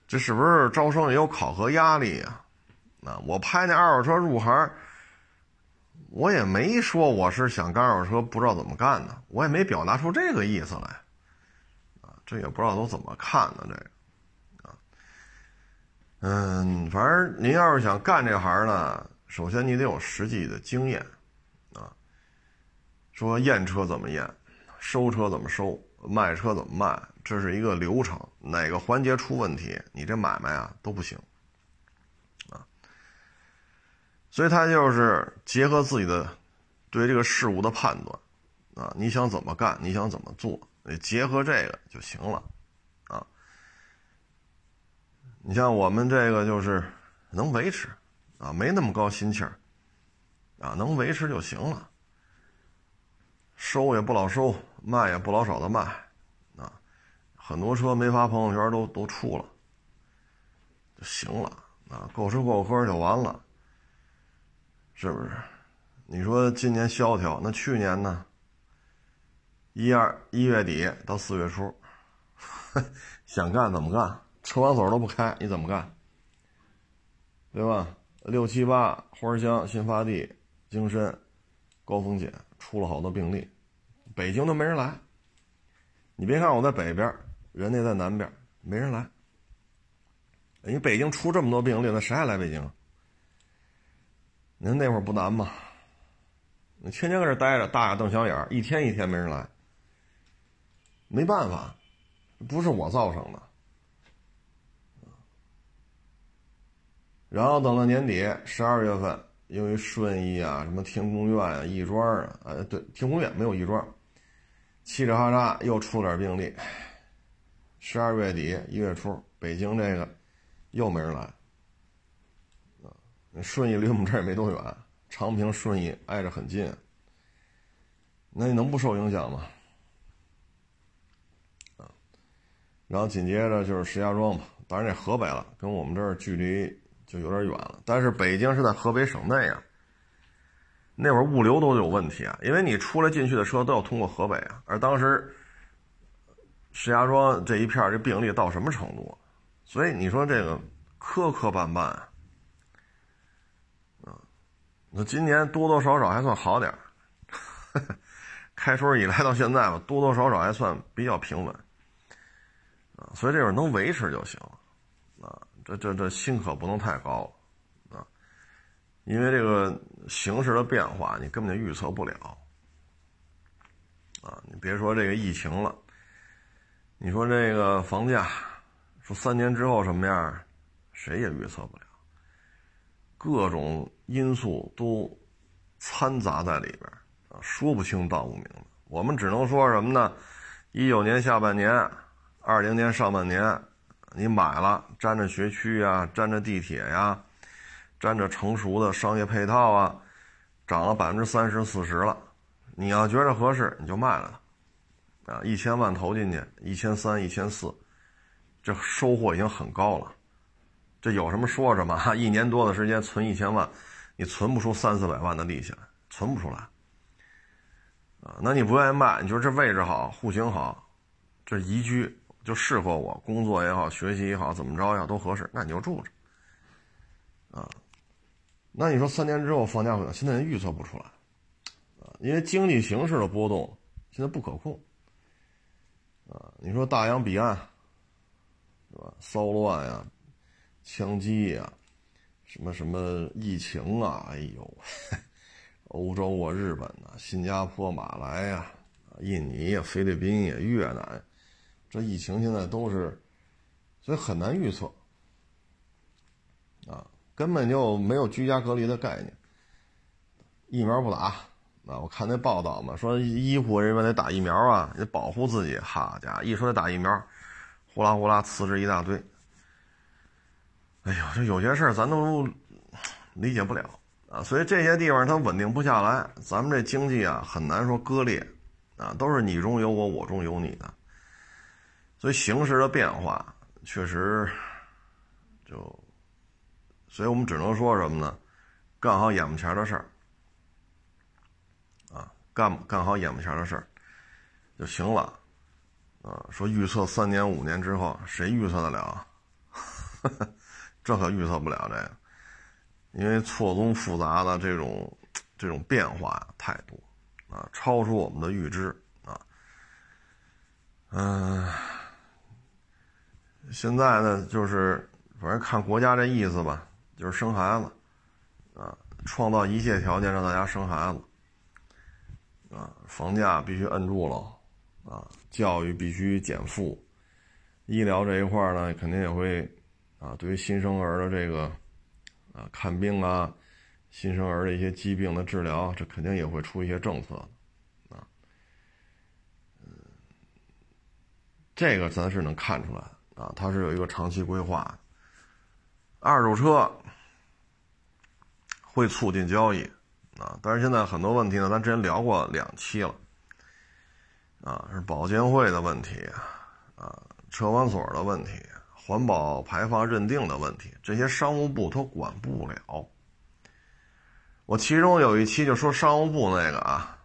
这是不是招生也有考核压力呀？啊，我拍那二手车入行，我也没说我是想干二手车，不知道怎么干呢，我也没表达出这个意思来。啊这也不知道都怎么看呢，这个，啊，嗯，反正您要是想干这行呢，首先你得有实际的经验，啊，说验车怎么验，收车怎么收，卖车怎么卖，这是一个流程，哪个环节出问题，你这买卖啊都不行，啊，所以他就是结合自己的对这个事物的判断，啊，你想怎么干，你想怎么做。结合这个就行了，啊，你像我们这个就是能维持，啊，没那么高心气儿，啊，能维持就行了。收也不老收，卖也不老少的卖，啊，很多车没发朋友圈都都出了，就行了，啊，够吃够喝就完了，是不是？你说今年萧条，那去年呢？一二一月底到四月初，想干怎么干？车管所都不开，你怎么干？对吧？六七八花乡新发地、京深、高风险出了好多病例，北京都没人来。你别看我在北边，人家在南边，没人来。你北京出这么多病例，那谁还来北京？您那会儿不难吗？你天天搁这待着，大眼瞪小眼，一天一天没人来。没办法，不是我造成的。然后等到年底十二月份，因为顺义啊、什么天宫院啊、亦庄啊，呃，对，天宫院没有亦庄，嘁哩哈扎又出了点病例。十二月底一月初，北京这个又没人来。顺义离我们这儿也没多远，昌平顺义挨着很近，那你能不受影响吗？然后紧接着就是石家庄嘛，当然这河北了，跟我们这儿距离就有点远了。但是北京是在河北省内啊，那会儿物流都有问题啊，因为你出来进去的车都要通过河北啊。而当时石家庄这一片这病例到什么程度？所以你说这个磕磕绊绊啊，那今年多多少少还算好点儿，开春以来到现在吧，多多少少还算比较平稳。啊，所以这会儿能维持就行，啊，这这这心可不能太高，因为这个形势的变化你根本就预测不了，啊，你别说这个疫情了，你说这个房价，说三年之后什么样，谁也预测不了，各种因素都掺杂在里边，啊，说不清道不明的，我们只能说什么呢？一九年下半年。二零年上半年，你买了沾着学区呀，沾着地铁呀，沾着成熟的商业配套啊，涨了百分之三十四十了。你要觉着合适，你就卖了它，啊，一千万投进去，一千三、一千四，这收获已经很高了。这有什么说什么？一年多的时间存一千万，你存不出三四百万的利息来，存不出来。啊，那你不愿意卖？你说这位置好，户型好，这宜居。就适合我工作也好，学习也好，怎么着也好都合适，那你就住着，啊，那你说三年之后房价会现在人预测不出来，啊，因为经济形势的波动现在不可控，啊，你说大洋彼岸，是吧？骚乱呀，枪击呀，什么什么疫情啊，哎呦，欧洲啊，日本呐，新加坡、马来呀，印尼呀，菲律宾呀，越南。这疫情现在都是，所以很难预测，啊，根本就没有居家隔离的概念。疫苗不打，啊，我看那报道嘛，说医护人员得打疫苗啊，得保护自己。好家伙，一说得打疫苗，呼啦呼啦辞职一大堆。哎呦，这有些事儿咱都理解不了啊，所以这些地方它稳定不下来，咱们这经济啊很难说割裂，啊，都是你中有我，我中有你的。所以形势的变化确实，就，所以我们只能说什么呢？干好眼前的事儿，啊，干干好眼前的事儿就行了，啊，说预测三年五年之后，谁预测得了？这可预测不了这个，因为错综复杂的这种这种变化太多，啊，超出我们的预知，啊，嗯。现在呢，就是反正看国家这意思吧，就是生孩子，啊，创造一切条件让大家生孩子，啊，房价必须摁住了，啊，教育必须减负，医疗这一块呢，肯定也会，啊，对于新生儿的这个，啊，看病啊，新生儿的一些疾病的治疗，这肯定也会出一些政策，啊，嗯，这个咱是能看出来。啊，它是有一个长期规划，二手车会促进交易啊，但是现在很多问题呢，咱之前聊过两期了啊，是保监会的问题啊，车管所的问题，环保排放认定的问题，这些商务部都管不了。我其中有一期就说商务部那个啊，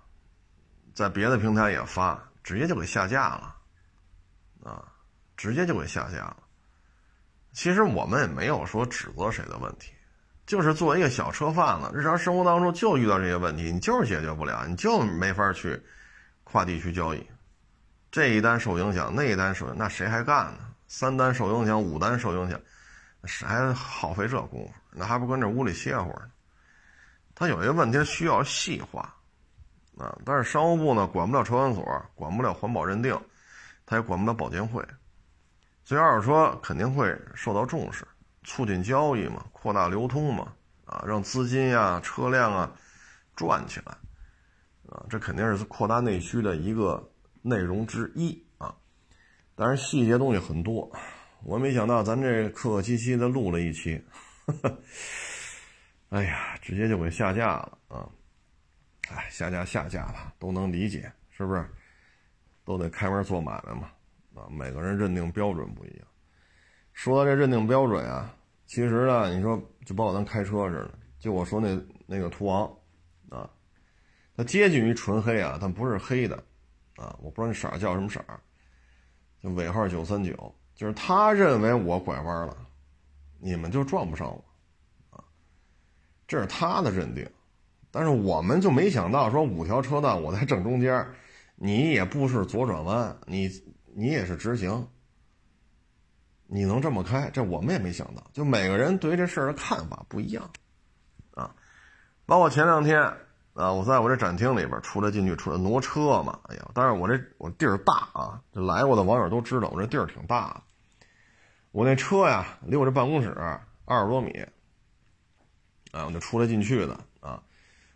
在别的平台也发，直接就给下架了啊，直接就给下架了。其实我们也没有说指责谁的问题，就是作为一个小车贩子，日常生活当中就遇到这些问题，你就是解决不了，你就没法去跨地区交易。这一单受影响，那一单受影响，那谁还干呢？三单受影响，五单受影响，谁还耗费这功夫？那还不跟这屋里歇会儿呢？他有些问题需要细化啊，但是商务部呢管不了车管所，管不了环保认定，他也管不了保监会。所以二手车肯定会受到重视，促进交易嘛，扩大流通嘛，啊，让资金呀、车辆啊转起来，啊，这肯定是扩大内需的一个内容之一啊。但是细节东西很多，我没想到咱这客客气气的录了一期，哎呀，直接就给下架了啊！哎，下架下架了，都能理解，是不是？都得开门做买卖嘛。啊，每个人认定标准不一样。说到这认定标准啊，其实呢，你说就把我当开车似的。就我说那那个途昂，啊，它接近于纯黑啊，但不是黑的，啊，我不知道那色叫什么色就尾号九三九，就是他认为我拐弯了，你们就撞不上我，啊，这是他的认定。但是我们就没想到说五条车道我在正中间，你也不是左转弯，你。你也是直行，你能这么开？这我们也没想到。就每个人对这事儿的看法不一样，啊，包括前两天啊，我在我这展厅里边出来进去出来挪车嘛，哎呀，但是我这我地儿大啊，这来过的网友都知道我这地儿挺大。我那车呀，离我这办公室二十多米，啊，我就出来进去的啊，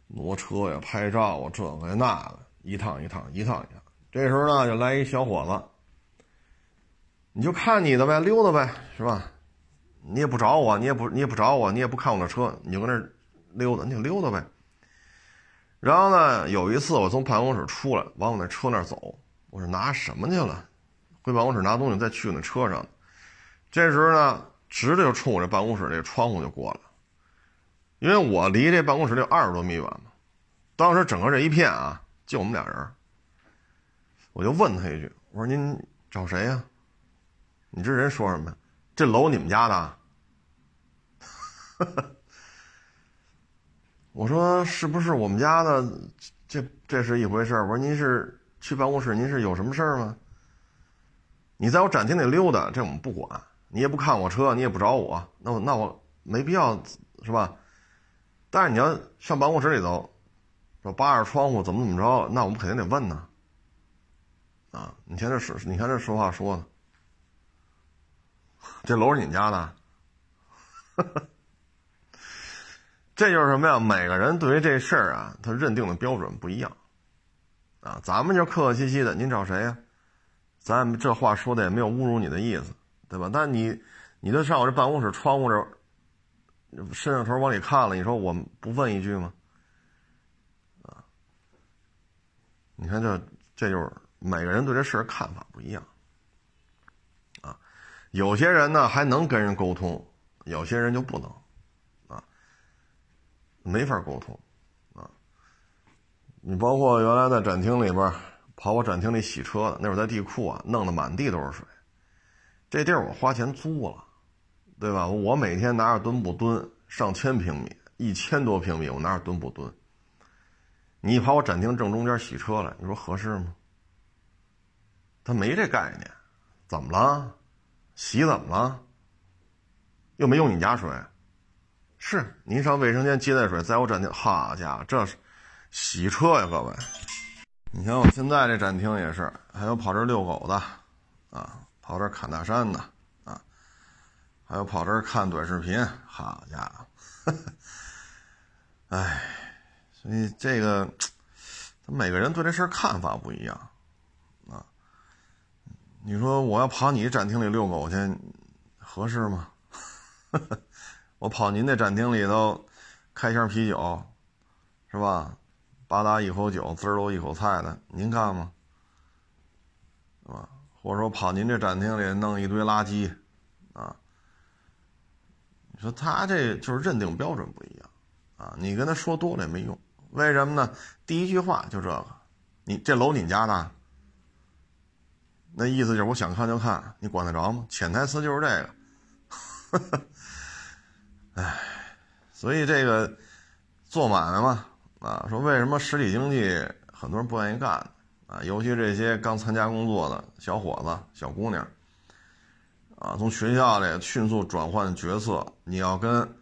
挪车呀、拍照啊，这个那个，一趟一趟，一趟一趟。这时候呢，就来一小伙子。你就看你的呗，溜达呗，是吧？你也不找我，你也不你也不找我，你也不看我的车，你就搁那溜达，你就溜达呗。然后呢，有一次我从办公室出来，往我那车那儿走，我说拿什么去了？回办公室拿东西再去我那车上。这时候呢，直着就冲我这办公室这窗户就过来，因为我离这办公室就二十多米远嘛。当时整个这一片啊，就我们俩人。我就问他一句，我说您找谁呀？你这人说什么？这楼你们家的？我说是不是我们家的？这这是一回事儿我说您是去办公室，您是有什么事儿吗？你在我展厅里溜达，这我们不管。你也不看我车，你也不找我，那我那我没必要，是吧？但是你要上办公室里头，说扒着窗户怎么怎么着，那我们肯定得问呢。啊，你看这是，你看这说话说的。这楼是你家的，这就是什么呀？每个人对于这事儿啊，他认定的标准不一样，啊，咱们就客客气气的，您找谁呀？咱这话说的也没有侮辱你的意思，对吧？但你，你就上我这办公室窗户这，伸着头往里看了，你说我们不问一句吗？啊，你看这，这就是每个人对这事儿看法不一样。有些人呢还能跟人沟通，有些人就不能，啊，没法沟通，啊，你包括原来在展厅里边跑我展厅里洗车的，那会儿在地库啊，弄得满地都是水，这地儿我花钱租了，对吧？我每天拿着墩布墩上千平米，一千多平米，我拿着墩布墩，你跑我展厅正中间洗车来，你说合适吗？他没这概念，怎么了？洗怎么了？又没用你家水，是您上卫生间接待水，在我展厅，好家伙，这是洗车呀，各位！你像我现在这展厅也是，还有跑这遛狗的，啊，跑这砍大山的，啊，还有跑这看短视频，好家伙！哎，所以这个，他每个人对这事看法不一样。你说我要跑你展厅里遛狗去，合适吗？我跑您那展厅里头，开箱啤酒，是吧？吧嗒一口酒，滋儿一口菜的，您干吗？是吧？或者说跑您这展厅里弄一堆垃圾，啊？你说他这就是认定标准不一样，啊？你跟他说多了也没用，为什么呢？第一句话就这个，你这楼你家的？那意思就是我想看就看，你管得着吗？潜台词就是这个，唉，所以这个做买卖嘛，啊，说为什么实体经济很多人不愿意干啊？尤其这些刚参加工作的小伙子、小姑娘，啊，从学校里迅速转换角色，你要跟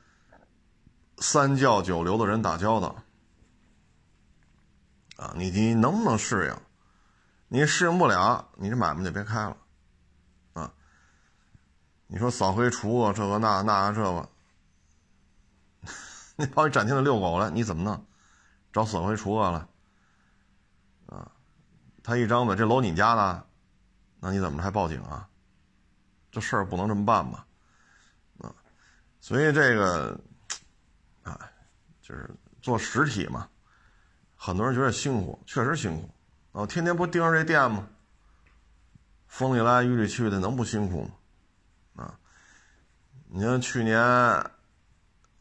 三教九流的人打交道，啊，你你能不能适应？你适应不了，你这买卖就别开了，啊！你说扫黑除恶这个那那这个，你跑你展厅里遛狗了，你怎么弄？找扫黑除恶了？啊！他一张嘴，这楼你家的，那你怎么还报警啊？这事儿不能这么办吧？啊！所以这个，啊，就是做实体嘛，很多人觉得辛苦，确实辛苦。哦，天天不盯着这店吗？风里来雨里去的，能不辛苦吗？啊，你像去年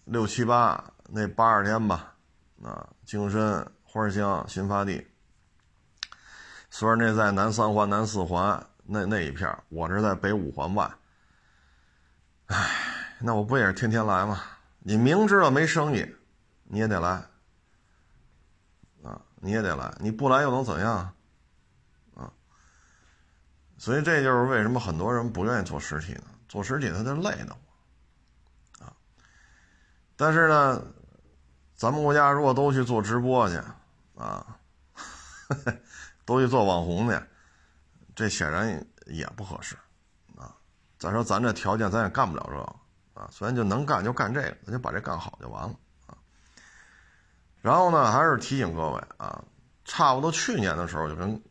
六七八那八十天吧，啊，京深、花乡、新发地，虽然那在南三环、南四环那那一片，我这在北五环外。唉，那我不也是天天来吗？你明知道没生意，你也得来。你也得来，你不来又能怎样？啊，所以这就是为什么很多人不愿意做实体呢？做实体他就累的，啊。但是呢，咱们国家如果都去做直播去，啊，都去做网红去，这显然也不合适，啊。再说咱这条件，咱也干不了这个，啊。虽然就能干，就干这个，咱就把这干好就完了。然后呢，还是提醒各位啊，差不多去年的时候就跟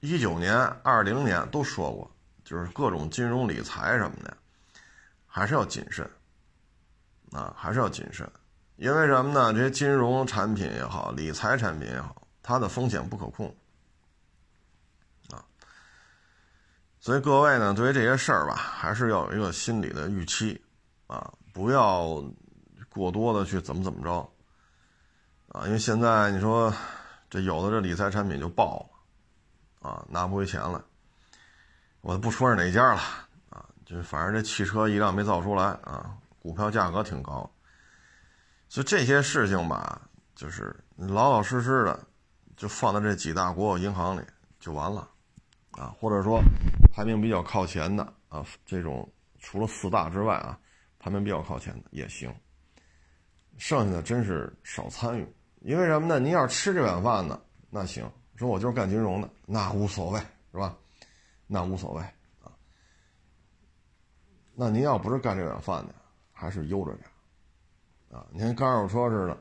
一九年、二零年都说过，就是各种金融理财什么的，还是要谨慎啊，还是要谨慎，因为什么呢？这些金融产品也好，理财产品也好，它的风险不可控啊。所以各位呢，对于这些事儿吧，还是要有一个心理的预期啊，不要过多的去怎么怎么着。啊，因为现在你说这有的这理财产品就爆了，啊，拿不回钱了。我都不说是哪家了，啊，就反正这汽车一辆没造出来啊，股票价格挺高。就这些事情吧，就是老老实实的就放在这几大国有银行里就完了，啊，或者说排名比较靠前的啊，这种除了四大之外啊，排名比较靠前的也行。剩下的真是少参与。因为什么呢？您要是吃这碗饭呢，那行，说我就是干金融的，那无所谓，是吧？那无所谓啊。那您要不是干这碗饭的，还是悠着点啊。你看，跟二手车似的，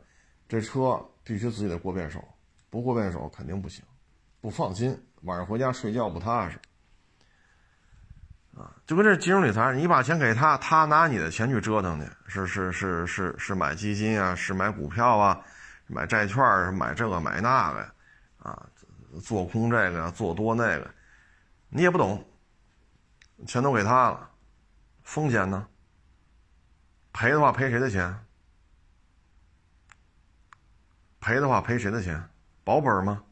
这车必须自己得过遍手，不过遍手肯定不行，不放心，晚上回家睡觉不踏实啊。就跟这金融理财，你把钱给他，他拿你的钱去折腾去，是是是是是买基金啊，是买股票啊。买债券，买这个买那个，啊，做空这个，做多那个，你也不懂，全都给他了，风险呢？赔的话赔谁的钱？赔的话赔谁的钱？保本吗？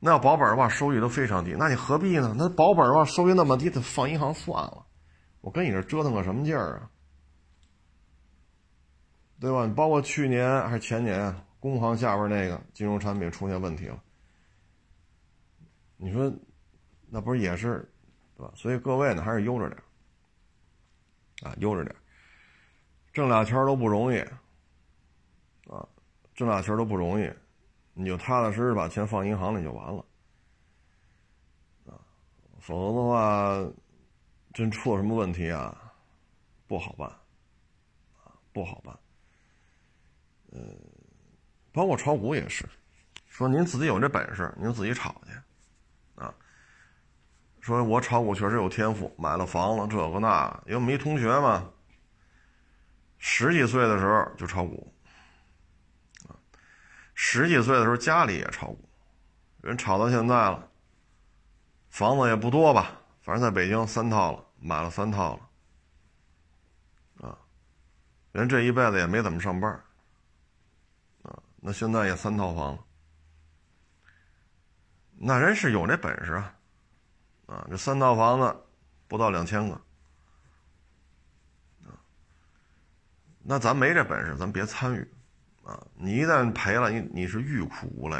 那要保本的话，收益都非常低，那你何必呢？那保本的话，收益那么低，他放银行算了，我跟你这折腾个什么劲儿啊？对吧？包括去年还是前年，工行下边那个金融产品出现问题了，你说那不是也是，对吧？所以各位呢，还是悠着点啊，悠着点挣俩钱都不容易啊，挣俩钱都不容易，你就踏踏实实把钱放银行里就完了啊，否则的话，真出了什么问题啊，不好办啊，不好办。呃，包括炒股也是，说您自己有这本事，您自己炒去，啊，说我炒股确实有天赋，买了房子这个那，因为我们一同学嘛，十几岁的时候就炒股，啊，十几岁的时候家里也炒股，人炒到现在了，房子也不多吧，反正在北京三套了，买了三套了，啊，人这一辈子也没怎么上班，那现在也三套房了，那人是有那本事啊，啊，这三套房子不到两千个。啊那咱没这本事，咱别参与，啊！你一旦赔了，你你是欲哭无泪，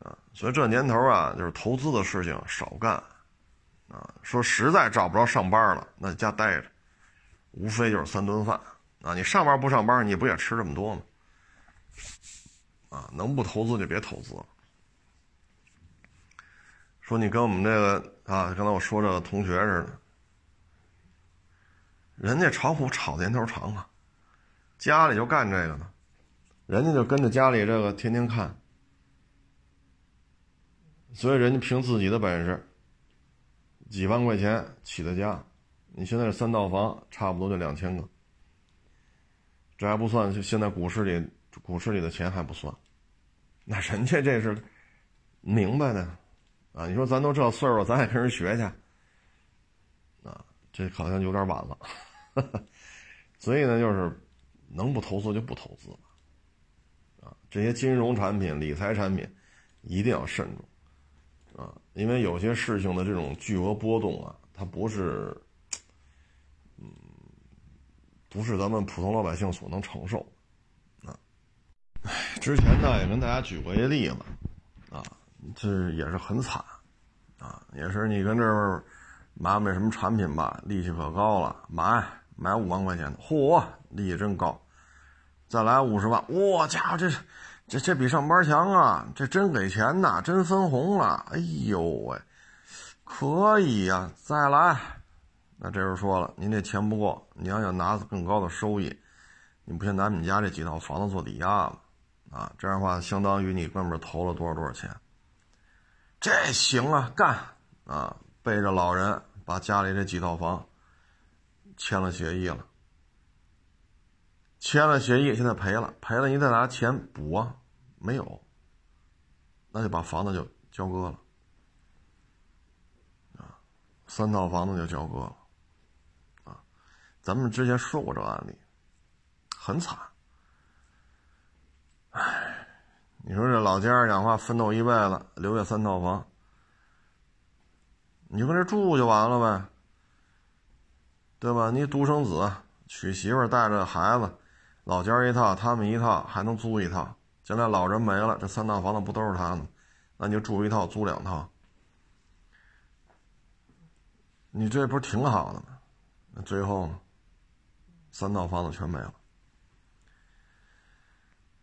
啊！所以这年头啊，就是投资的事情少干，啊！说实在找不着上班了，那家待着，无非就是三顿饭，啊！你上班不上班，你不也吃这么多吗？啊！能不投资就别投资。说你跟我们这个啊，刚才我说这个同学似的。人家炒股炒的年头长啊，家里就干这个呢，人家就跟着家里这个天天看，所以人家凭自己的本事，几万块钱起的家，你现在三套房差不多就两千个，这还不算现在股市里股市里的钱还不算，那人家这是明白的啊！你说咱都这岁数，咱也跟人学去啊？这好像有点晚了。所以呢，就是能不投资就不投资了，啊，这些金融产品、理财产品一定要慎重，啊，因为有些事情的这种巨额波动啊，它不是，嗯，不是咱们普通老百姓所能承受，之前呢也跟大家举过一个例子，啊，这也是很惨，啊，也是你跟这儿买买什么产品吧，利息可高了，买。买五万块钱的，嚯，利息真高！再来五十万，我家伙，这这这比上班强啊！这真给钱呐，真分红了！哎呦喂，可以呀！再来，那这时候说了，您这钱不够，你要想拿更高的收益，你不先拿你们家这几套房子做抵押吗？啊，这样的话，相当于你哥们投了多少多少钱？这行啊，干啊！背着老人把家里这几套房。签了协议了，签了协议，现在赔了，赔了，你再拿钱补啊？没有，那就把房子就交割了，啊，三套房子就交割了，啊，咱们之前说过这个案例，很惨，唉，你说这老家儿讲话奋斗一辈子，留下三套房，你就跟这住就完了呗。对吧？你独生子娶媳妇带着孩子，老家一套，他们一套，还能租一套。将来老人没了，这三套房子不都是他的？那你就住一套，租两套。你这不是挺好的吗？那最后，三套房子全没了。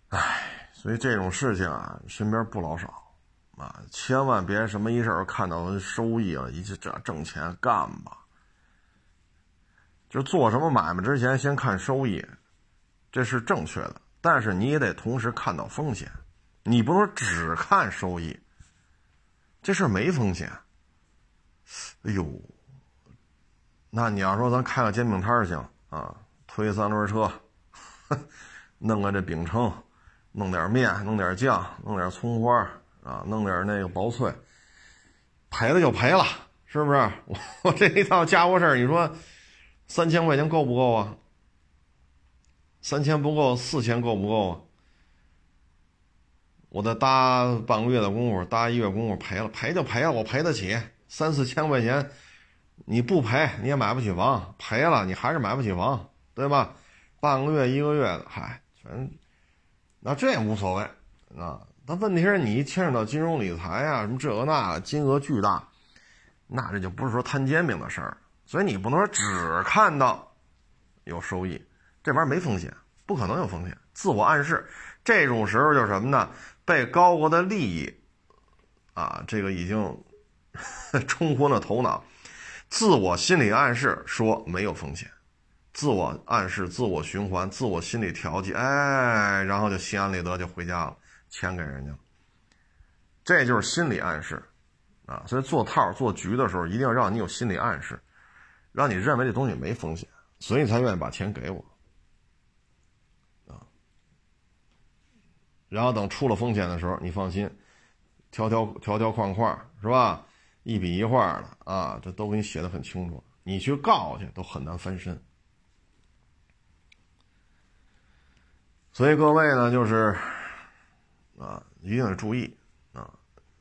唉，所以这种事情啊，身边不老少啊，千万别什么一事儿看到收益了，一这挣钱干吧。就做什么买卖之前，先看收益，这是正确的。但是你也得同时看到风险，你不能只看收益。这事没风险。哎呦，那你要说咱开个煎饼摊行啊，推三轮车，弄个这饼铛，弄点面，弄点酱，弄点葱花啊，弄点那个薄脆，赔了就赔了，是不是？我 我这一套家伙事儿，你说。三千块钱够不够啊？三千不够，四千够不够啊？我再搭半个月的功夫，搭一月功夫赔了，赔就赔了，我赔得起三四千块钱。你不赔你也买不起房，赔了你还是买不起房，对吧？半个月一个月的，嗨，全那这也无所谓啊。但问题是你一牵扯到金融理财啊，什么这个那金额巨大，那这就不是说摊煎饼的事儿。所以你不能说只看到有收益，这玩意儿没风险，不可能有风险。自我暗示，这种时候就是什么呢？被高额的利益啊，这个已经 冲昏了头脑，自我心理暗示说没有风险，自我暗示、自我循环、自我心理调节，哎，然后就心安理得就回家了，钱给人家了。这就是心理暗示啊！所以做套、做局的时候，一定要让你有心理暗示，让你认为这东西没风险，所以你才愿意把钱给我啊。然后等出了风险的时候，你放心，条条条条框框是吧？一笔一画的啊，这都给你写的很清楚，你去告去都很难翻身。所以各位呢，就是啊，一定得注意啊。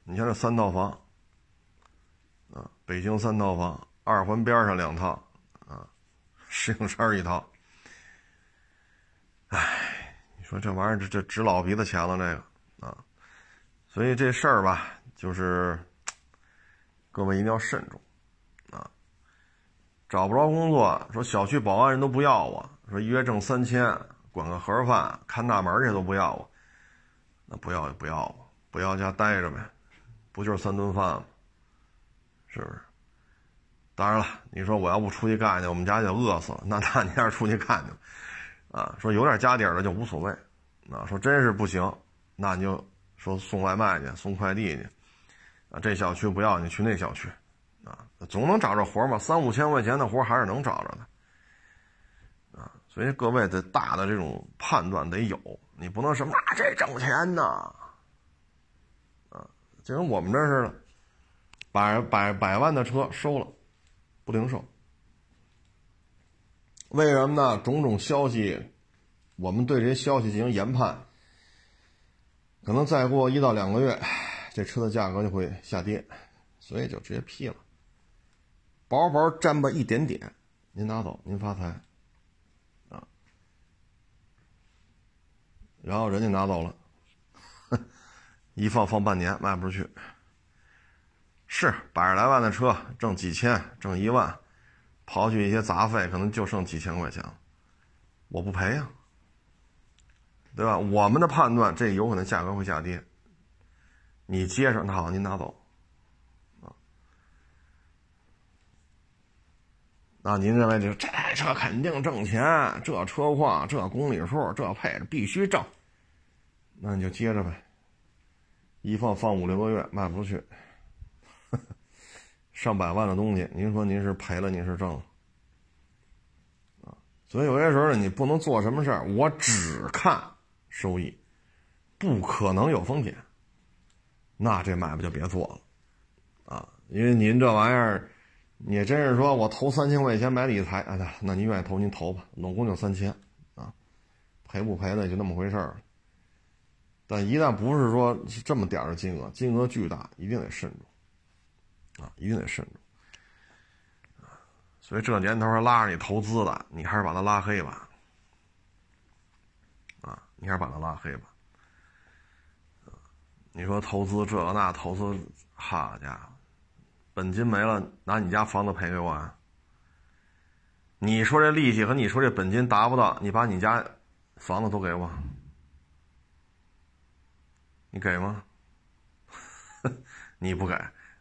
你像这三套房啊，北京三套房，二环边上两套啊，石景山一套。哎，你说这玩意儿这这值老鼻子钱了，这个啊。所以这事儿吧，就是各位一定要慎重啊。找不着工作，说小区保安人都不要我，说一月挣三千。管个盒饭、看大门去都不要我，那不要就不要我，不要家待着呗，不就是三顿饭吗？是不是？当然了，你说我要不出去干去，我们家就饿死了。那那你要是出去干去，啊，说有点家底儿的就无所谓，啊，说真是不行，那你就说送外卖去，送快递去，啊，这小区不要你去那小区，啊，总能找着活嘛，三五千块钱的活还是能找着的。所以各位的大的这种判断得有，你不能什么啊这挣钱呢，啊，就跟我们这似的，百百百万的车收了，不零售，为什么呢？种种消息，我们对这些消息进行研判，可能再过一到两个月，这车的价格就会下跌，所以就直接批了，薄薄沾吧一点点，您拿走，您发财。然后人家拿走了，一放放半年卖不出去，是百十来万的车挣几千挣一万，刨去一些杂费，可能就剩几千块钱了，我不赔呀，对吧？我们的判断，这有可能价格会下跌，你接上，那好，您拿走，那您认为这这车肯定挣钱，这车况这公里数这配置必须挣。那你就接着呗，一放放五六个月卖不出去，上百万的东西，您说您是赔了，您是挣了，所以有些时候你不能做什么事儿，我只看收益，不可能有风险，那这买卖就别做了，啊，因为您这玩意儿，你真是说我投三千块钱买理财，哎呀，那您愿意投您投吧，总共就三千，啊，赔不赔的也就那么回事儿。但一旦不是说这么点儿的金额，金额巨大，一定得慎重，啊，一定得慎重，啊，所以这年头拉着你投资的，你还是把他拉黑吧，啊，你还是把他拉黑吧，你说投资这个那投资，好家伙，本金没了，拿你家房子赔给我啊？你说这利息和你说这本金达不到，你把你家房子都给我。你给吗？你不给，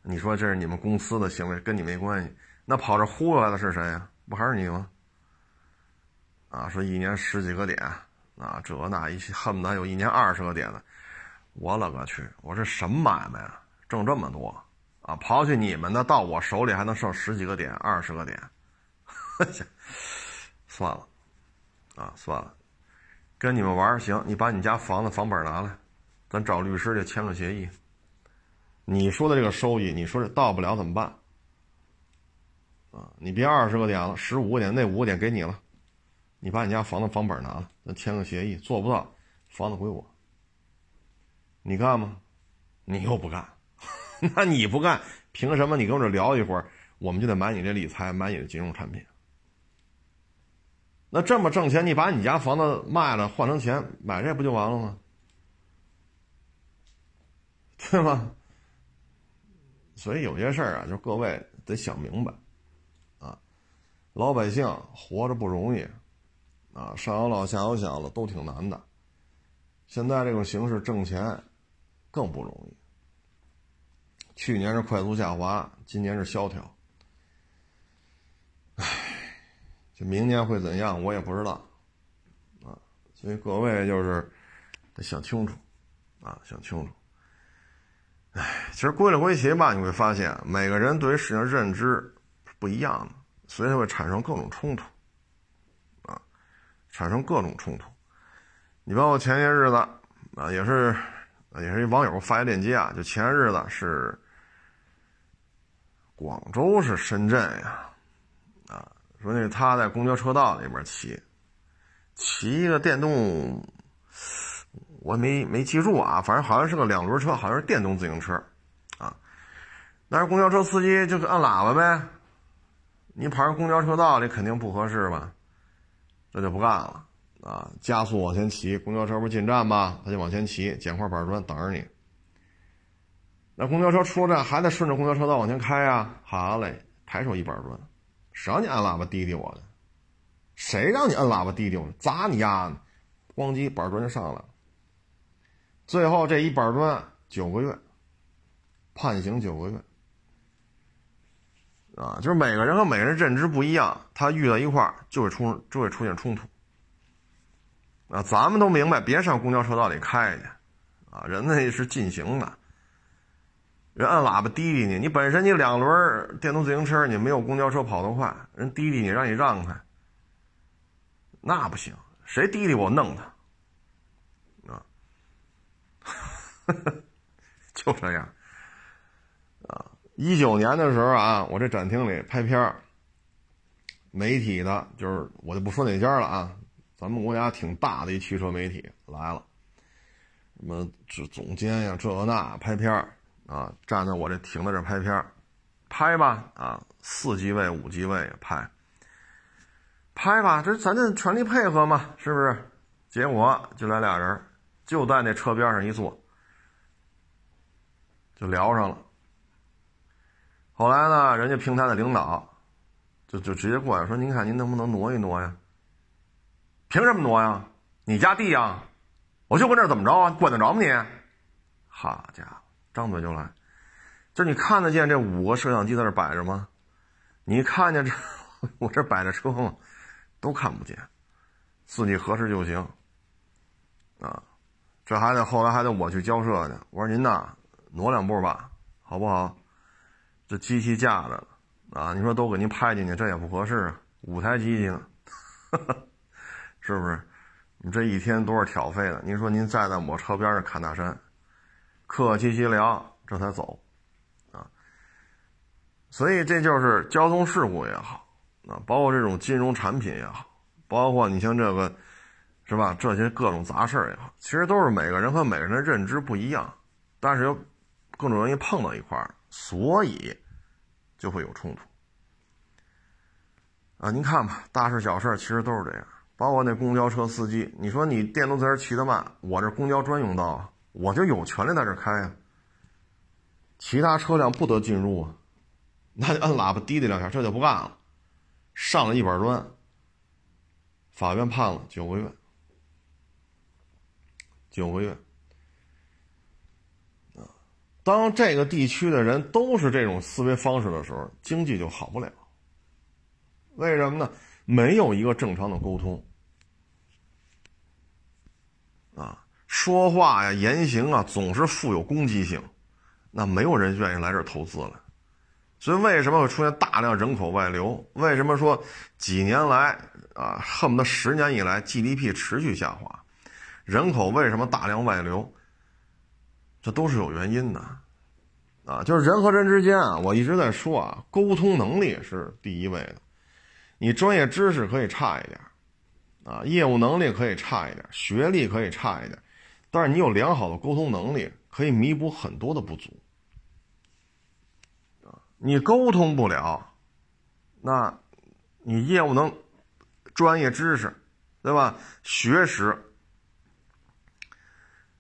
你说这是你们公司的行为，跟你没关系。那跑这忽悠来的是谁呀？不还是你吗？啊，说一年十几个点，啊，这那一恨不得有一年二十个点的。我勒个去！我这什么买卖啊？挣这么多啊？刨去你们的，到我手里还能剩十几个点、二十个点？算了，啊，算了，跟你们玩行。你把你家房子房本拿来。咱找律师去签个协议。你说的这个收益，你说这到不了怎么办？啊，你别二十个点了，十五个点，那五个点给你了，你把你家房子房本拿了，咱签个协议。做不到，房子归我。你干吗？你又不干，那你不干，凭什么你跟我这聊一会儿，我们就得买你这理财，买你的金融产品？那这么挣钱，你把你家房子卖了换成钱买这不就完了吗？对吗？所以有些事儿啊，就各位得想明白，啊，老百姓活着不容易，啊，上有老下有小了都挺难的。现在这种形势挣钱更不容易。去年是快速下滑，今年是萧条。唉，这明年会怎样，我也不知道，啊，所以各位就是得想清楚，啊，想清楚。唉，其实归了归结吧，你会发现每个人对于事情认知不一样的，所以会产生各种冲突，啊，产生各种冲突。你包括前些日子啊，也是也是一网友发一链接啊，就前些日子是广州是深圳呀，啊，说那他在公交车道里边骑，骑一个电动，我没没记住啊，反正好像是个两轮车，好像是电动自行车，啊，但是公交车司机就是按喇叭呗，你跑上公交车道里肯定不合适吧，这就不干了。啊，加速往前骑，公交车不进站吗？他就往前骑，捡块板砖等着你。那公交车出了站，还得顺着公交车道往前开呀。好嘞，抬手一板砖，谁让你按喇叭滴滴我的？谁让你按喇叭滴滴我的？砸你丫的！咣叽，板砖就上来了。最后这一板砖九个月，判刑九个月。啊，就是每个人和每个人认知不一样，他遇到一块儿就会出就会出现冲突。啊，咱们都明白，别上公交车道里开去，啊，人那是禁行的。人按喇叭滴滴你，你本身你两轮电动自行车，你没有公交车跑得快，人滴滴你让你让开，那不行，谁滴滴我弄他，啊，就这样，啊，一九年的时候啊，我这展厅里拍片媒体的，就是我就不说哪家了啊。咱们国家挺大的一汽车媒体来了，什么这总监呀，这那拍片啊，站在我这停在这拍片拍吧啊，四机位五机位拍，拍吧，这咱这全力配合嘛，是不是？结果就来俩人，就在那车边上一坐，就聊上了。后来呢，人家平台的领导就就直接过来说：“您看您能不能挪一挪呀？”凭什么挪呀？你家地呀？我就搁这怎么着啊？管得着吗你？好家伙，张嘴就来！就你看得见这五个摄像机在这摆着吗？你看见这 我这摆着车吗？都看不见，自己合适就行。啊，这还得后来还得我去交涉去。我说您呐，挪两步吧，好不好？这机器架着啊，你说都给您拍进去，这也不合适啊。五台机器呢。是不是？你这一天多少挑费的？您说您站在我车边上砍大山，客客气气聊，这才走，啊。所以这就是交通事故也好，啊，包括这种金融产品也好，包括你像这个，是吧？这些各种杂事也好，其实都是每个人和每个人的认知不一样，但是又各种原因碰到一块，所以就会有冲突。啊，您看吧，大事小事其实都是这样。包括那公交车司机，你说你电动车骑得慢，我这公交专用道，我就有权利在这开啊。其他车辆不得进入啊，那就按喇叭滴滴两下，这就不干了，上了一板砖。法院判了九个月，九个月。啊，当这个地区的人都是这种思维方式的时候，经济就好不了。为什么呢？没有一个正常的沟通。啊，说话呀，言行啊，总是富有攻击性，那没有人愿意来这儿投资了。所以为什么会出现大量人口外流？为什么说几年来啊，恨不得十年以来 GDP 持续下滑？人口为什么大量外流？这都是有原因的，啊，就是人和人之间啊，我一直在说啊，沟通能力是第一位的。你专业知识可以差一点。啊，业务能力可以差一点，学历可以差一点，但是你有良好的沟通能力，可以弥补很多的不足。你沟通不了，那，你业务能，专业知识，对吧？学识，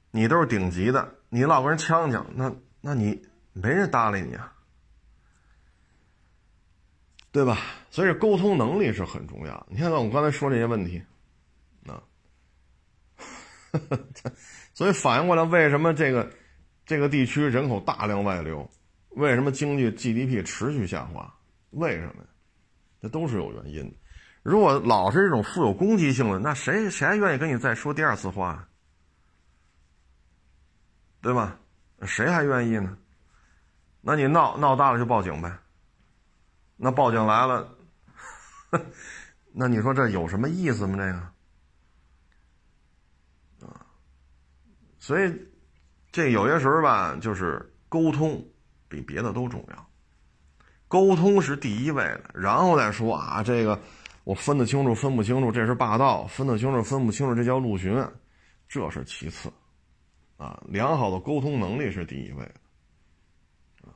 你都是顶级的，你老跟人呛呛，那那你没人搭理你啊，对吧？所以沟通能力是很重要。你看，我刚才说这些问题。啊 所以反应过来，为什么这个这个地区人口大量外流？为什么经济 GDP 持续下滑？为什么呀？这都是有原因的。如果老是这种富有攻击性的，那谁谁还愿意跟你再说第二次话？对吧？谁还愿意呢？那你闹闹大了就报警呗。那报警来了，那你说这有什么意思吗？这个？所以这有些时候吧，就是沟通比别的都重要。沟通是第一位的，然后再说啊，这个我分得清楚，分不清楚，这是霸道；分得清楚，分不清楚，这叫陆巡，这是其次，啊，良好的沟通能力是第一位的，啊，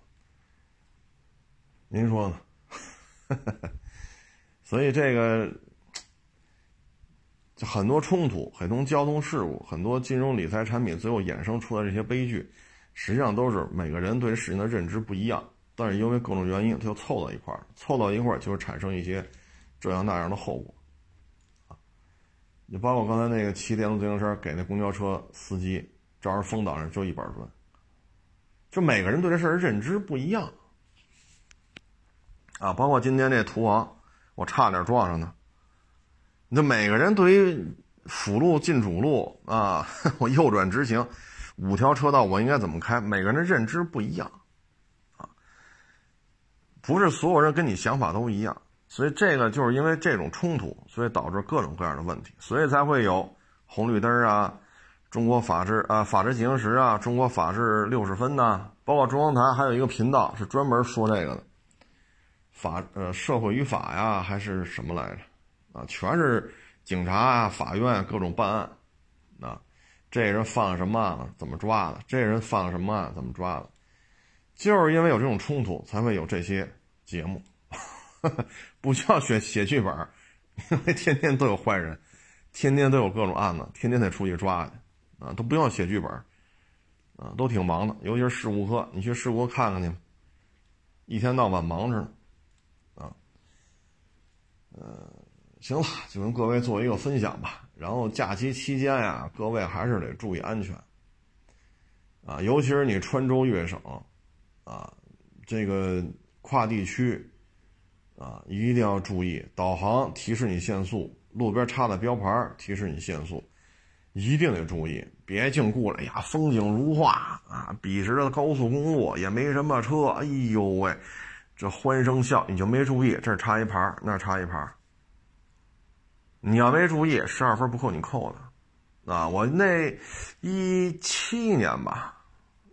您说呢？所以这个就很多冲突，很多交通事故，很多金融理财产品最后衍生出来这些悲剧，实际上都是每个人对事情的认知不一样。但是因为各种原因，它又凑到一块儿，凑到一块儿就会产生一些这样那样的后果，你包括刚才那个骑电动自行车给那公交车司机照着风挡上就一板砖，就每个人对这事儿认知不一样，啊，包括今天这途昂，我差点撞上呢，那每个人对于辅路进主路啊，我右转直行，五条车道我应该怎么开，每个人的认知不一样。啊不是所有人跟你想法都一样，所以这个就是因为这种冲突，所以导致各种各样的问题，所以才会有红绿灯啊，中国法制啊，法制进行时啊，中国法制六十分呐，包括中央台还有一个频道是专门说这个的，法呃社会与法呀还是什么来着啊，全是警察啊、法院各种办案啊，这人犯了什么案了怎么抓的，这人犯了什么案怎么抓的。就是因为有这种冲突，才会有这些节目，不需要写写剧本，因为天天都有坏人，天天都有各种案子，天天得出去抓去，啊，都不用写剧本，啊，都挺忙的，尤其是事故科，你去事故科看看去，一天到晚忙着呢，啊，呃，行了，就跟各位做一个分享吧。然后假期期间呀，各位还是得注意安全，啊，尤其是你川州粤省。啊，这个跨地区，啊，一定要注意导航提示你限速，路边插的标牌提示你限速，一定得注意，别净顾着，哎呀，风景如画啊，笔直的高速公路也没什么车，哎呦喂，这欢声笑，你就没注意这儿插一牌那儿插一牌你要没注意，十二分不扣你扣的，啊，我那一七年吧，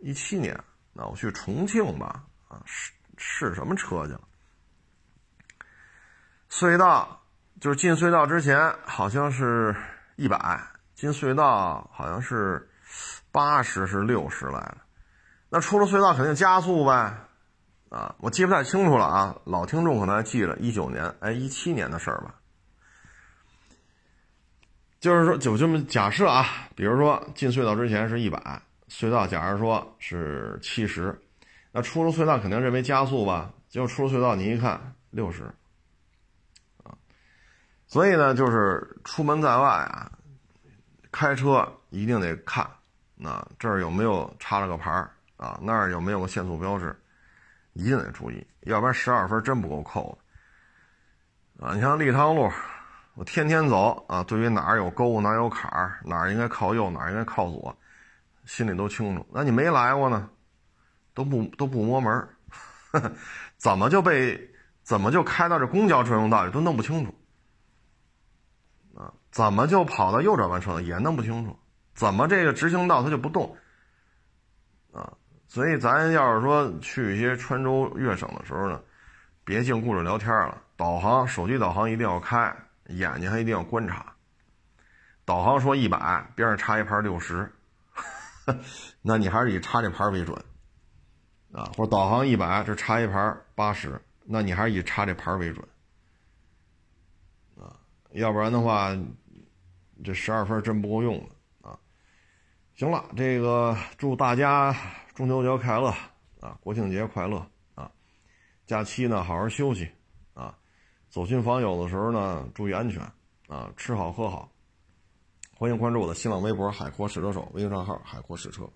一七年。那我去重庆吧，啊，试试什么车去了？隧道就是进隧道之前好像是一百，进隧道好像是八十是六十来的。那出了隧道肯定加速呗，啊，我记不太清楚了啊，老听众可能还记得一九年，哎，一七年的事儿吧。就是说，就这么假设啊，比如说进隧道之前是一百。隧道，假如说是七十，那出了隧道肯定认为加速吧？结果出了隧道，你一看六十，啊，所以呢，就是出门在外啊，开车一定得看，那这儿有没有插了个牌儿啊？那儿有没有个限速标志？一定得注意，要不然十二分真不够扣的啊！你像立汤路，我天天走啊，对于哪儿有沟，哪儿有坎儿，哪儿应该靠右，哪儿应该靠左。心里都清楚，那你没来过呢，都不都不摸门 怎么就被怎么就开到这公交专用道里都弄不清楚啊？怎么就跑到右转弯车道也弄不清楚？怎么这个直行道它就不动啊？所以咱要是说去一些川州粤省的时候呢，别净顾着聊天了，导航手机导航一定要开，眼睛还一定要观察。导航说一百，边上插一盘六十。那你还是以插这牌为准，啊，或者导航一百，这插一盘八十，那你还是以插这牌为准，啊，要不然的话，这十二分真不够用的啊。行了，这个祝大家中秋节快乐啊，国庆节快乐啊，假期呢好好休息，走亲访友的时候呢注意安全啊，吃好喝好。欢迎关注我的新浪微博“海阔试车手”微信账号“海阔试车”。